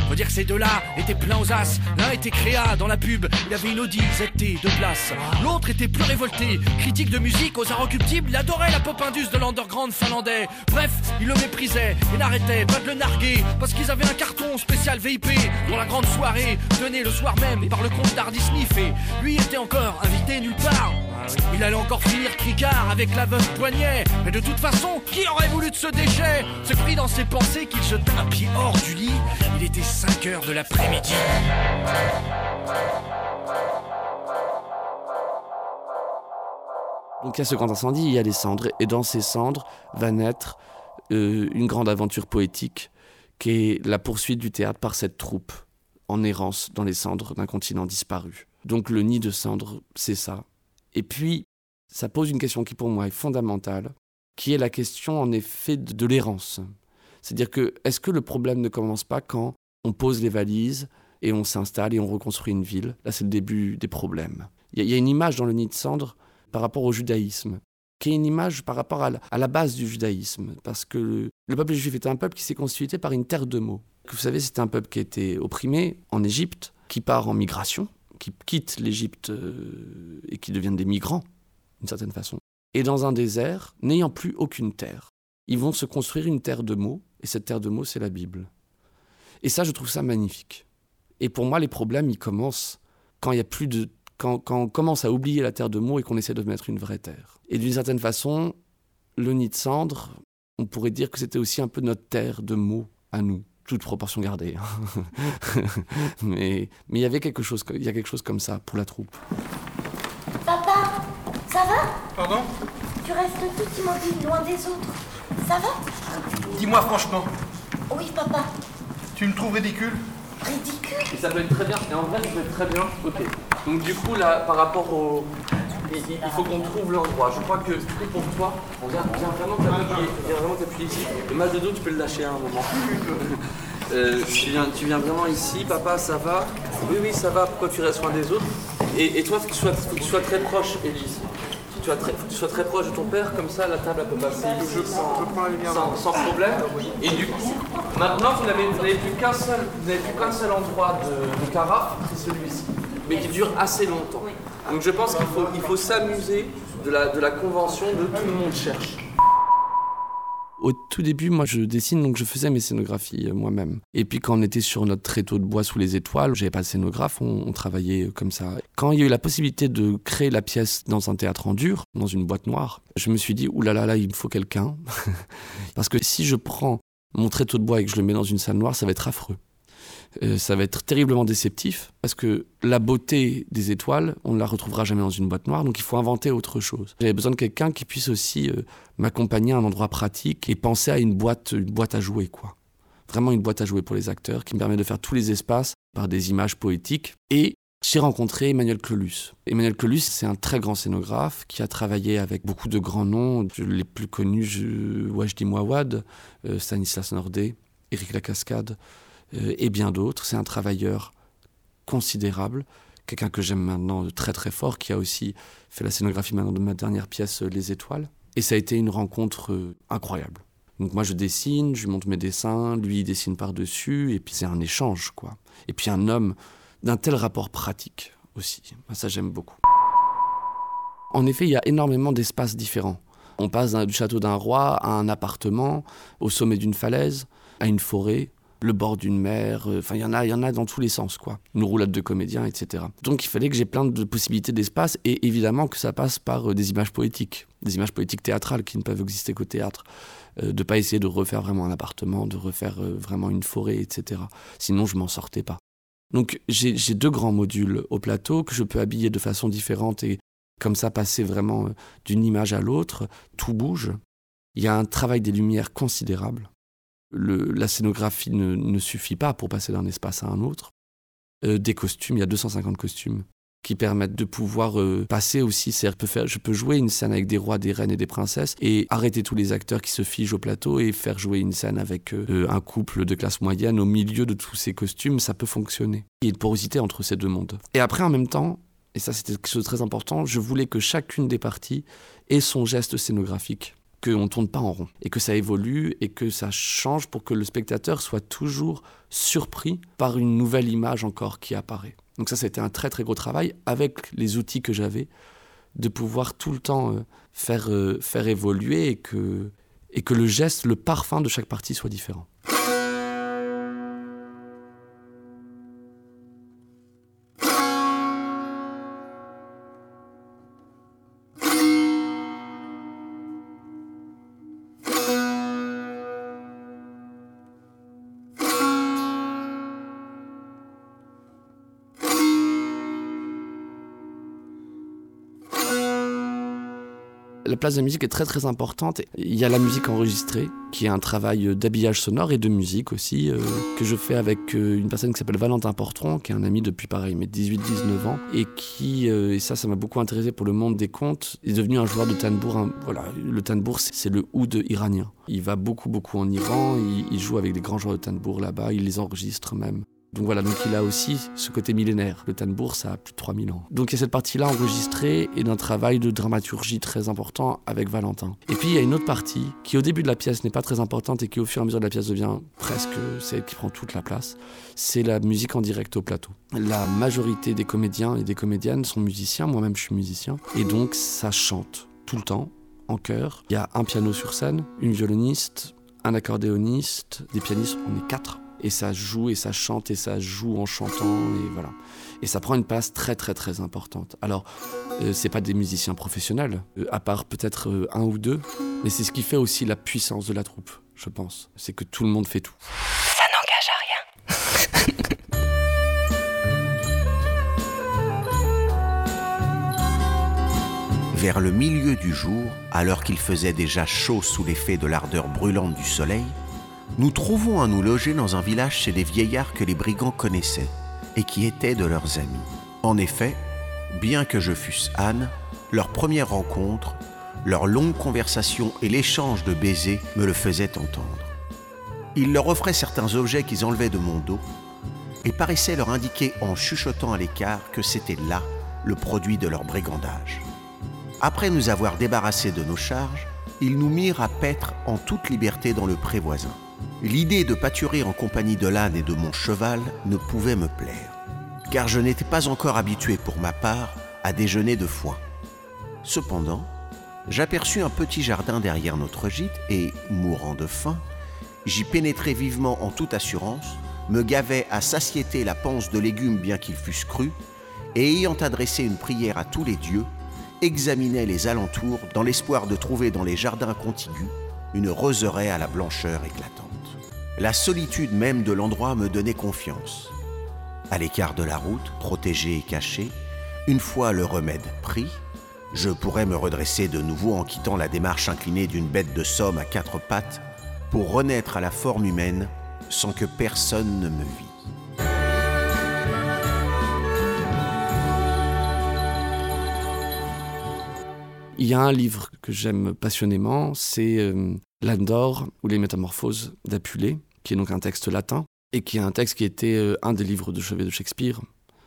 Faut dire que ces deux-là étaient pleins aux as. L'un était créa dans la pub, il avait une Audi ZT de place. L'autre était plus révolté, critique de musique aux inrecuptibles, il adorait la pop indus de l'underground finlandais. Bref, il le méprisait et n'arrêtait pas de le narguer parce qu'ils avaient un carton spécial VIP pour la grande soirée tenue le soir même par le comte d'Hardy Smith et lui était encore invité nulle part. Il allait encore finir cricard avec la veuve poignet. Mais de toute façon, qui aurait voulu de ce déchet? Se pris dans ses pensées qu'il jeta un pied hors du lit. Il était 5 heures de l'après-midi. Donc il y a ce grand incendie, il y a les cendres, et dans ces cendres va naître euh, une grande aventure poétique qui est la poursuite du théâtre par cette troupe en errance dans les cendres d'un continent disparu. Donc le nid de cendres, c'est ça. Et puis, ça pose une question qui pour moi est fondamentale, qui est la question en effet de, l'errance. C'est-à-dire que est-ce que le problème ne commence pas quand on pose les valises et on s'installe et on reconstruit une ville? Là, c'est le début des problèmes. Il y, a une image dans le nid de cendres par rapport au judaïsme, qui est une image par rapport à la, base du judaïsme, parce que le, le, peuple juif était un peuple qui s'est constitué par une terre de mots. Vous savez, c'est un peuple qui été opprimé en Égypte, qui part en migration, qui quitte l'Égypte euh, et qui deviennent des migrants, d'une certaine façon. Et dans un désert, n'ayant plus aucune terre, ils vont se construire une terre de mots, et cette terre de mots, c'est la Bible. Et ça, je trouve ça magnifique. Et pour moi, les problèmes, ils commencent quand il y a plus de quand, quand, on commence à oublier la terre de mots et qu'on essaie de mettre une vraie terre. Et d'une certaine façon, le nid de cendre, on pourrait dire que c'était aussi un peu notre terre de mots à nous, toute proportion gardée. mais mais il y avait quelque chose, il y a quelque chose comme ça pour la troupe. Papa, ça va? Pardon? Tu restes tout immobile, loin des autres. Ça va? Dis-moi franchement. Oui, papa. Tu me trouves ridicule? Ridicule? Et ça peut être très bien. Et en vrai, ça peut être très bien. Ok. Donc du coup, là, par rapport au... Il, il faut qu'on trouve l'endroit. Je crois que pour toi, on vient, vient vraiment t'appuyer. Viens vraiment t'appuyer ici. Le mal de dos, tu peux le lâcher à un moment. euh, tu, viens, tu viens vraiment ici. Papa, ça va? Oui, oui, ça va. Pourquoi tu restes loin des autres? Et, et, toi, faut que tu sois, faut que tu sois très proche, Élise. Tu vas très, faut que tu sois très proche de ton père, comme ça la table elle peut passer ici sans, sans, sans, problème. Et du coup, maintenant vous n'avez plus qu'un seul, plus qu'un seul endroit de, de carafe, c'est celui-ci, mais qui dure assez longtemps. Donc je pense qu'il faut, il faut s'amuser de la, de la convention de tout le monde cherche. Au tout début, moi, je dessine, donc je faisais mes scénographies euh, moi-même. Et puis, quand on était sur notre tréteau de bois sous les étoiles, j'avais pas de scénographe, on, travaillait comme ça. Quand il y a eu la possibilité de créer la pièce dans un théâtre en dur, dans une boîte noire, je me suis dit, oulala, là, là, là, il me faut quelqu'un. Parce que si je prends mon tréteau de bois et que je le mets dans une salle noire, ça va être affreux. Euh, ça va être terriblement déceptif parce que la beauté des étoiles, on ne la retrouvera jamais dans une boîte noire, donc il faut inventer autre chose. J'avais besoin de quelqu'un qui puisse aussi euh, m'accompagner à un endroit pratique et penser à une boîte, une boîte à jouer, quoi. Vraiment une boîte à jouer pour les acteurs qui me permet de faire tous les espaces par des images poétiques. Et j'ai rencontré Emmanuel Clelus. Emmanuel Clelus, c'est un très grand scénographe qui a travaillé avec beaucoup de grands noms. Les plus connus. Wajdi Mouawad, euh, Stanislas Nordet, Éric Lacascade et bien d'autres. C'est un travailleur considérable, quelqu'un que j'aime maintenant très très fort, qui a aussi fait la scénographie maintenant de ma dernière pièce euh, Les Étoiles. Et ça a été une rencontre euh, incroyable. Donc moi je dessine, je lui montre mes dessins, lui il dessine par-dessus, et puis c'est un échange quoi. Et puis un homme d'un tel rapport pratique aussi. Ça j'aime beaucoup. En effet, il y a énormément d'espaces différents. On passe du château d'un roi à un appartement, au sommet d'une falaise, à une forêt, le bord d'une mer, enfin euh, il y en a, y en a dans tous les sens quoi. Une roulade de comédiens, etc. Donc il fallait que j'ai plein de possibilités d'espace et évidemment que ça passe par euh, des images poétiques, des images poétiques théâtrales qui ne peuvent exister qu'au théâtre. Euh, de pas essayer de refaire vraiment un appartement, de refaire euh, vraiment une forêt, etc. Sinon je m'en sortais pas. Donc j'ai deux grands modules au plateau que je peux habiller de façon différente et comme ça passer vraiment d'une image à l'autre, tout bouge. Il y a un travail des lumières considérable la scénographie ne, suffit pas pour passer d'un espace à un autre. Euh, des costumes, il y a 250 costumes qui permettent de pouvoir euh, passer aussi. Je peux, faire, je peux jouer une scène avec des rois, des reines et des princesses et arrêter tous les acteurs qui se figent au plateau et faire jouer une scène avec euh, un couple de classe moyenne au milieu de tous ces costumes. Ça peut fonctionner. Il y a une porosité entre ces deux mondes. Et après, en même temps, et ça c'était quelque chose de très important, je voulais que chacune des parties ait son geste scénographique qu'on ne tourne pas en rond et que ça évolue et que ça change pour que le spectateur soit toujours surpris par une nouvelle image encore qui apparaît. Donc ça, c'était un très très gros travail avec les outils que j'avais de pouvoir tout le temps euh, faire, euh, faire évoluer et que, et que le geste, le parfum de chaque partie soit différent. La place de la musique est très très importante. Il y a la musique enregistrée, qui est un travail d'habillage sonore et de musique aussi, euh, que je fais avec euh, une personne qui s'appelle Valentin Portron, qui est un ami depuis pareil, mais 18-19 ans, et qui, euh, et ça ça m'a beaucoup intéressé pour le monde des contes, est devenu un joueur de tanbour. un- voilà, le tanbour c'est c'est le oud iranien. Il va beaucoup beaucoup en Iran, il, il joue avec des grands joueurs de tanbour là-bas, il les enregistre même. Donc voilà, donc il a aussi ce côté millénaire. Le tanbour, ça a plus de 3000 ans. Donc il y a cette partie-là enregistrée et d'un travail de dramaturgie très important avec Valentin. Et puis il y a une autre partie qui au début de la pièce n'est pas très importante et qui au fur et à mesure de la pièce devient presque celle qui prend toute la place. C'est la musique en direct au plateau. La majorité des comédiens et des comédiennes sont musiciens, moi-même je suis musicien, et donc ça chante tout le temps en chœur. Il y a un piano sur scène, une violoniste, un accordéoniste, des pianistes, on est quatre. Et ça joue et ça chante et ça joue en chantant et voilà. Et ça prend une place très très très importante. Alors, euh, c'est pas des musiciens professionnels, euh, à part peut-être euh, un ou deux, mais c'est ce qui fait aussi la puissance de la troupe, je pense. C'est que tout le monde fait tout. Ça n'engage à rien. Vers le milieu du jour, alors qu'il faisait déjà chaud sous l'effet de l'ardeur brûlante du soleil, nous trouvons à nous loger dans un village chez des vieillards que les brigands connaissaient et qui étaient de leurs amis. En effet, bien que je fusse Anne, leur première rencontre, leur longue conversation et l'échange de baisers me le faisaient entendre. Ils leur offraient certains objets qu'ils enlevaient de mon dos et paraissaient leur indiquer en chuchotant à l'écart que c'était là le produit de leur brigandage. Après nous avoir débarrassés de nos charges, ils nous mirent à paître en toute liberté dans le pré voisin. L'idée de pâturer en compagnie de l'âne et de mon cheval ne pouvait me plaire, car je n'étais pas encore habitué pour ma part à déjeuner de foin. Cependant, j'aperçus un petit jardin derrière notre gîte et, mourant de faim, j'y pénétrai vivement en toute assurance, me gavai à satiété la panse de légumes bien qu'ils fussent crus, et ayant adressé une prière à tous les dieux, examinai les alentours dans l'espoir de trouver dans les jardins contigus une roseraie à la blancheur éclatante. La solitude même de l'endroit me donnait confiance. À l'écart de la route, protégé et caché, une fois le remède pris, je pourrais me redresser de nouveau en quittant la démarche inclinée d'une bête de somme à quatre pattes pour renaître à la forme humaine sans que personne ne me vît. Il y a un livre que j'aime passionnément, c'est euh, L'Andor ou les Métamorphoses d'Apulée, qui est donc un texte latin, et qui est un texte qui était euh, un des livres de chevet de Shakespeare,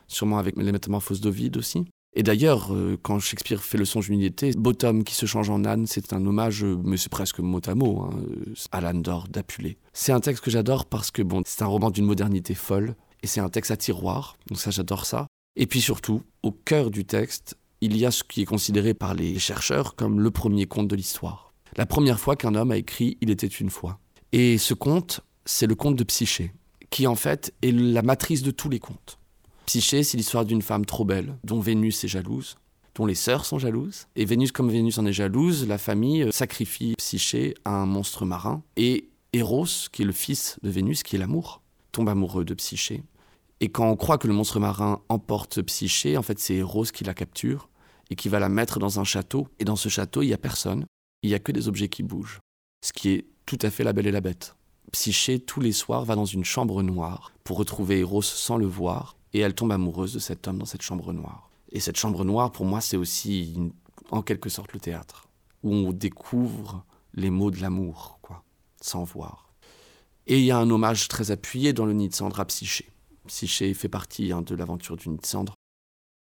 sûrement avec les Métamorphoses d'Ovide aussi. Et d'ailleurs, euh, quand Shakespeare fait le songe d'une unité, Bottom qui se change en âne, c'est un hommage, euh, mais c'est presque mot à mot, hein, à l'Andor d'Apulée. C'est un texte que j'adore parce que bon, c'est un roman d'une modernité folle, et c'est un texte à tiroir, donc ça j'adore ça. Et puis surtout, au cœur du texte, il y a ce qui est considéré par les chercheurs comme le premier conte de l'histoire. La première fois qu'un homme a écrit Il était une fois. Et ce conte, c'est le conte de Psyché, qui en fait est la matrice de tous les contes. Psyché, c'est l'histoire d'une femme trop belle, dont Vénus est jalouse, dont les sœurs sont jalouses. Et Vénus, comme Vénus en est jalouse, la famille euh, sacrifie Psyché à un monstre marin. Et Eros, qui est le fils de Vénus, qui est l'amour, tombe amoureux de Psyché. Et quand on croit que le monstre marin emporte Psyché, en fait c'est Eros qui la capture et qui va la mettre dans un château. Et dans ce château, il n'y a personne, il n'y a que des objets qui bougent. Ce qui est tout à fait la belle et la bête. Psyché, tous les soirs, va dans une chambre noire pour retrouver Eros sans le voir, et elle tombe amoureuse de cet homme dans cette chambre noire. Et cette chambre noire, pour moi, c'est aussi en quelque sorte le théâtre, où on découvre les mots de l'amour, quoi, sans voir. Et il y a un hommage très appuyé dans le nid de cendre à Psyché. Psyché fait partie hein, de l'aventure du nid de cendre.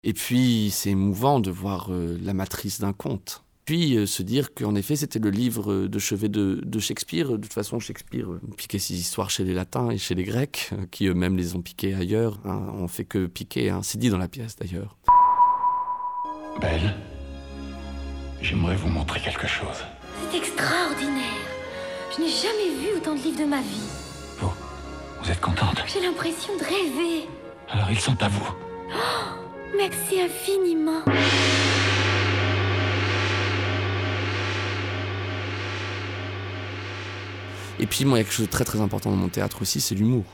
Et puis, c'est émouvant de voir euh, la matrice d'un conte. Puis euh, se dire qu'en effet, c'était le livre de chevet de, de Shakespeare. De toute façon, Shakespeare euh, piquait ses histoires chez les Latins et chez les Grecs, euh, qui eux-mêmes les ont piquées ailleurs. hein. On fait que piquer, hein. c'est dit dans la pièce d'ailleurs. Belle, j'aimerais vous montrer quelque chose. C'est extraordinaire. Je n'ai jamais vu autant de livres de ma vie. Vous êtes contente? J'ai l'impression de rêver. Alors ils sont à vous. Oh, merci infiniment. Et puis, moi, il y a quelque chose de très très important dans mon théâtre aussi, c'est l'humour.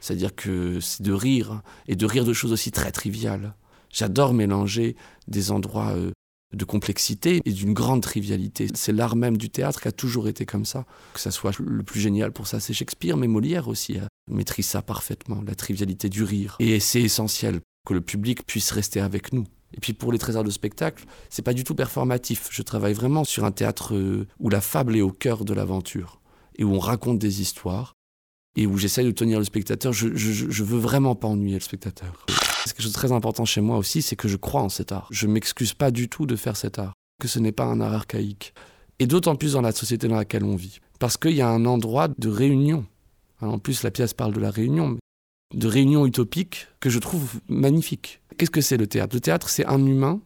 C'est-à-dire que c'est de rire, et de rire de choses aussi très triviales. J'adore mélanger des endroits euh, de complexité et d'une grande trivialité. C'est l'art même du théâtre qui a toujours été comme ça. Que ça soit le plus génial pour ça, c'est Shakespeare, mais Molière aussi euh, maîtrise ça parfaitement, la trivialité du rire. Et c'est essentiel que le public puisse rester avec nous. Et puis pour les trésors de spectacle, c'est pas du tout performatif. Je travaille vraiment sur un théâtre euh, où la fable est au cœur de l'aventure et où on raconte des histoires et où j'essaye de tenir le spectateur. Je, je, veux vraiment pas ennuyer le spectateur. C'est quelque chose de très important chez moi aussi, c'est que je crois en cet art. Je m'excuse pas du tout de faire cet art, que ce n'est pas un art archaïque. Et d'autant plus dans la société dans laquelle on vit. Parce qu'il y a un endroit de réunion. En plus, la pièce parle de la réunion, de réunion utopique que je trouve magnifique. Qu'est-ce que c'est le théâtre? Le théâtre, c'est un humain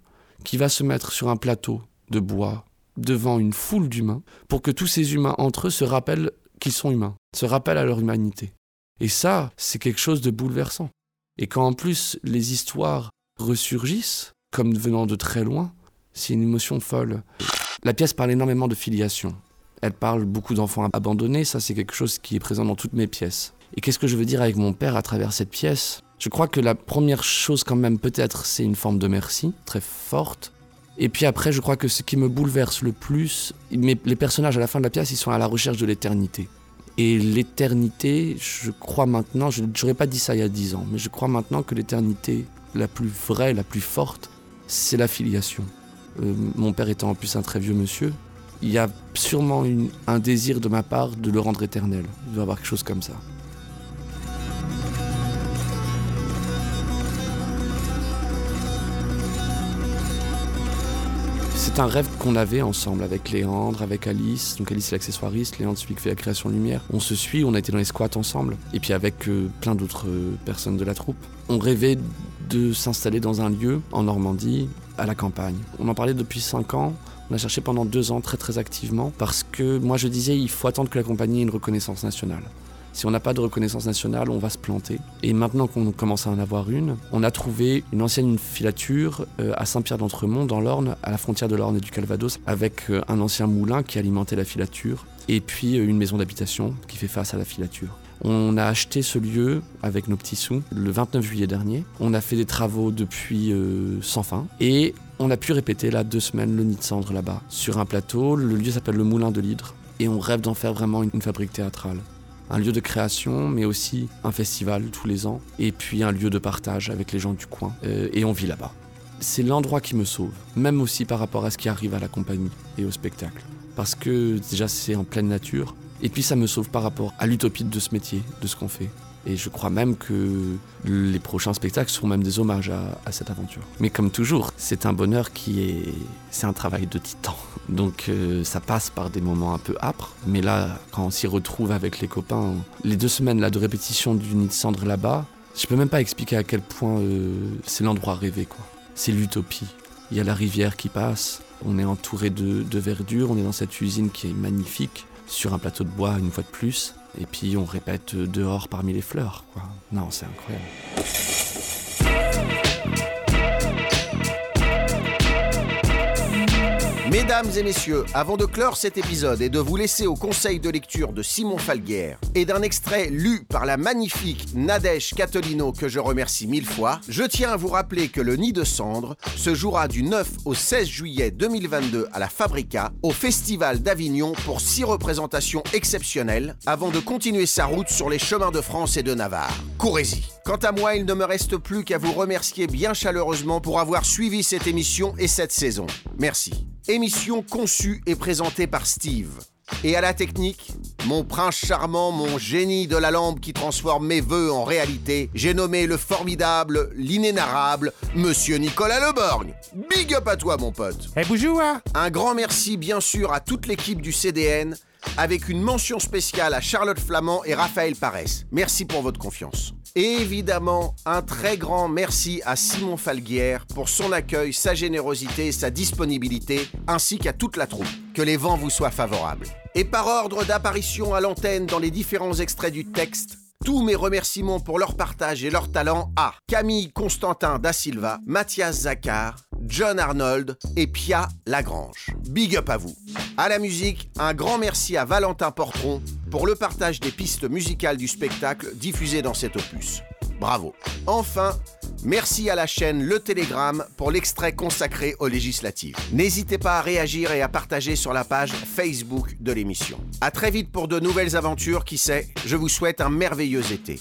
qui va se mettre sur un plateau de bois devant une foule d'humains pour que tous ces humains entre eux se rappellent qu'ils sont humains, se rappellent à leur humanité. Et ça, c'est quelque chose de bouleversant. Et quand en plus les histoires ressurgissent, comme venant de très loin, c'est une émotion folle. La pièce parle énormément de filiation. Elle parle beaucoup d'enfants abandonnés, ça c'est quelque chose qui est présent dans toutes mes pièces. Et qu'est-ce que je veux dire avec mon père à travers cette pièce? Je crois que la première chose quand même peut-être c'est une forme de merci, très forte. Et puis après je crois que ce qui me bouleverse le plus, les personnages à la fin de la pièce ils sont à la recherche de l'éternité. Et l'éternité, je crois maintenant, je n'aurais pas dit ça il y a dix ans, mais je crois maintenant que l'éternité la plus vraie, la plus forte, c'est la filiation. Euh, mon père étant en plus un très vieux monsieur, il y a sûrement un désir de ma part de le rendre éternel. Il doit y avoir quelque chose comme ça. C'est un rêve qu'on avait ensemble avec Léandre, avec Alice. Donc Alice est l'accessoiriste, Léandre celui qui fait la création lumière. On se suit, on a été dans les squats ensemble. Et puis avec euh, plein d'autres euh, personnes de la troupe. On rêvait de s'installer dans un lieu en Normandie, à la campagne. On en parlait depuis 5 ans. On a cherché pendant deux ans très très activement parce que moi je disais il faut attendre que la compagnie ait une reconnaissance nationale. Si on n'a pas de reconnaissance nationale, on va se planter. Et maintenant qu'on commence à en avoir une, on a trouvé une ancienne filature euh, à Saint-Pierre-d'Entremont, dans l'Orne, à la frontière de l'Orne et du Calvados, avec euh, un ancien moulin qui alimentait la filature, et puis euh, une maison d'habitation qui fait face à la filature. On a acheté ce lieu avec nos petits sous le 29 juillet dernier. On a fait des travaux depuis sans fin. Et on a pu répéter là deux semaines le nid de cendre là-bas, sur un plateau. Le lieu s'appelle le Moulin de l'Hydre. Et on rêve d'en faire vraiment une fabrique théâtrale. Un lieu de création, mais aussi un festival tous les ans. Et puis un lieu de partage avec les gens du coin. Euh, et on vit là-bas. C'est l'endroit qui me sauve, même aussi par rapport à ce qui arrive à la compagnie et au spectacle. Parce que déjà c'est en pleine nature, et puis ça me sauve par rapport à l'utopie de ce métier, de ce qu'on fait. Et je crois même que les prochains spectacles seront même des hommages à, cette aventure. Mais comme toujours, c'est un bonheur qui est... C'est un travail de titan. Donc euh, ça passe par des moments un peu âpres. Mais là, quand on s'y retrouve avec les copains, les deux semaines là, de répétition du Nid de Cendre là-bas, je peux même pas expliquer à quel point euh, c'est l'endroit rêvé. quoi. C'est l'utopie. Il y a la rivière qui passe, on est entouré de, de verdure, on est dans cette usine qui est magnifique sur un plateau de bois une fois de plus. Et puis on répète dehors parmi les fleurs. Quoi. Non, c'est incroyable. Mesdames et messieurs, avant de clore cet épisode et de vous laisser au conseil de lecture de Simon Falguière et d'un extrait lu par la magnifique Nadège Catolino que je remercie mille fois, je tiens à vous rappeler que le Nid de Cendre se jouera du 9 au 16 juillet 2022 à la Fabrica au Festival d'Avignon pour six représentations exceptionnelles avant de continuer sa route sur les chemins de France et de Navarre. Courez-y. Quant à moi, il ne me reste plus qu'à vous remercier bien chaleureusement pour avoir suivi cette émission et cette saison. Merci. Émission conçue et présentée par Steve. Et à la technique, mon prince charmant, mon génie de la lampe qui transforme mes vœux en réalité, j'ai nommé le formidable, l'inénarrable, Monsieur Nicolas Leborgne. Big up à toi, mon pote. Eh bonjour Un grand merci, bien sûr, à toute l'équipe du CDN, avec une mention spéciale à Charlotte Flamand et Raphaël Parès. Merci pour votre confiance. Et évidemment, un très grand merci à Simon Falguière pour son accueil, sa générosité, sa disponibilité, ainsi qu'à toute la troupe. Que les vents vous soient favorables. Et par ordre d'apparition à l'antenne dans les différents extraits du texte, tous mes remerciements pour leur partage et leur talent à Camille Constantin da Silva, Mathias Zakkar, John Arnold et Pia Lagrange. Big up à vous. À la musique, un grand merci à Valentin Portron pour le partage des pistes musicales du spectacle diffusé dans cet opus. Bravo. Enfin, Merci à la chaîne Le Télégramme pour l'extrait consacré aux législatives. N'hésitez pas à réagir et à partager sur la page Facebook de l'émission. À très vite pour de nouvelles aventures, qui sait, je vous souhaite un merveilleux été.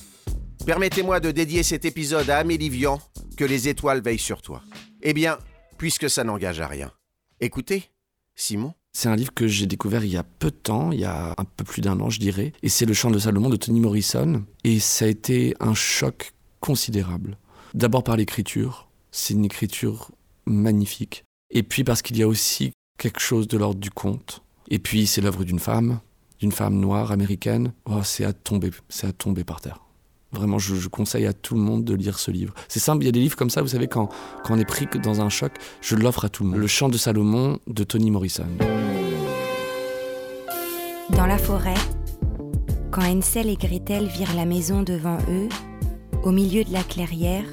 Permettez-moi de dédier cet épisode à Amélie Vian, que les étoiles veillent sur toi. Eh bien, puisque ça n'engage à rien. Écoutez, Simon. C'est un livre que j'ai découvert il y a peu de temps, il y a un peu plus d'un an, je dirais. Et c'est Le Chant de Salomon de Toni Morrison. Et ça a été un choc considérable. D'abord par l'écriture. C'est une écriture magnifique. Et puis parce qu'il y a aussi quelque chose de l'ordre du conte. Et puis c'est l'œuvre d'une femme, d'une femme noire américaine. Oh, c'est à tomber, c'est à tomber par terre. Vraiment, je, conseille à tout le monde de lire ce livre. C'est simple, il y a des livres comme ça, vous savez, quand, quand on est pris dans un choc, je l'offre à tout le monde. Le chant de Salomon de Toni Morrison. Dans la forêt, quand Hansel et Gretel virent la maison devant eux, au milieu de la clairière,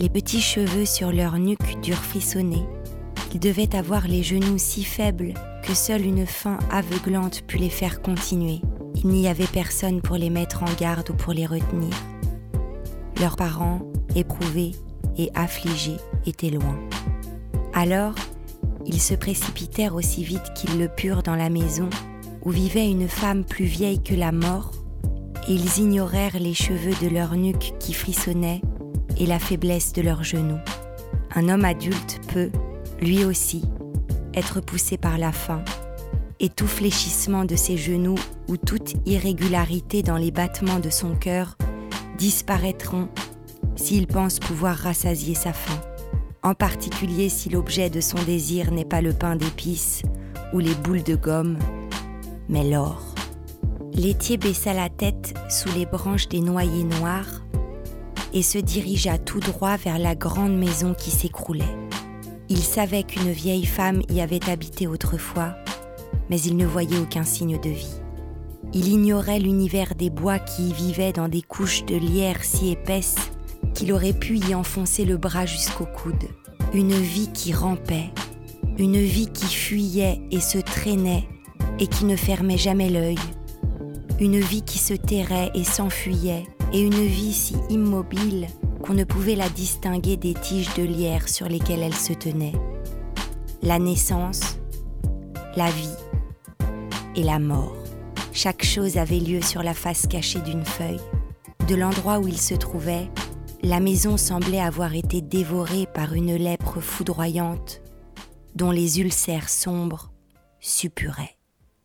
les petits cheveux sur leur nuque durent frissonner. Ils devaient avoir les genoux si faibles seule une faim aveuglante put les faire continuer. Il n'y avait personne pour les mettre en garde ou pour les retenir. Leurs parents, éprouvés et affligés, étaient loin. Alors, ils se précipitèrent aussi vite qu'ils le purent dans la maison où vivait une femme plus vieille que la mort, et ils ignorèrent les cheveux de leur nuque qui frissonnaient et la faiblesse de leurs genoux. Un homme adulte peut, lui aussi, être poussé par la faim et tout fléchissement de ses genoux ou toute irrégularité dans les battements de son cœur disparaîtront s'il pense pouvoir rassasier sa faim, en particulier si l'objet de son désir n'est pas le pain d'épices ou les boules de gomme, mais l'or. L'étier baissa la tête sous les branches des noyers noirs et se dirigea tout droit vers la grande maison qui s'écroulait. Il savait qu'une vieille femme y avait habité autrefois mais il ne voyait aucun signe de vie. Il ignorait l'univers des bois qui y vivaient dans des couches de lierre si épaisses qu'il aurait pu y enfoncer le bras jusqu'au coude. Une vie qui rampait, une vie qui fuyait et se traînait et qui ne fermait jamais l'œil, une vie qui se terrait et s'enfuyait, et une vie si immobile qu'on ne pouvait la distinguer des tiges de lierre sur lesquelles elle se tenait. La naissance, la vie, et la mort. Chaque chose avait lieu sur la face cachée d'une feuille. De l'endroit où il se trouvait, la maison semblait avoir été dévorée par une lèpre foudroyante dont les ulcères sombres suppuraient.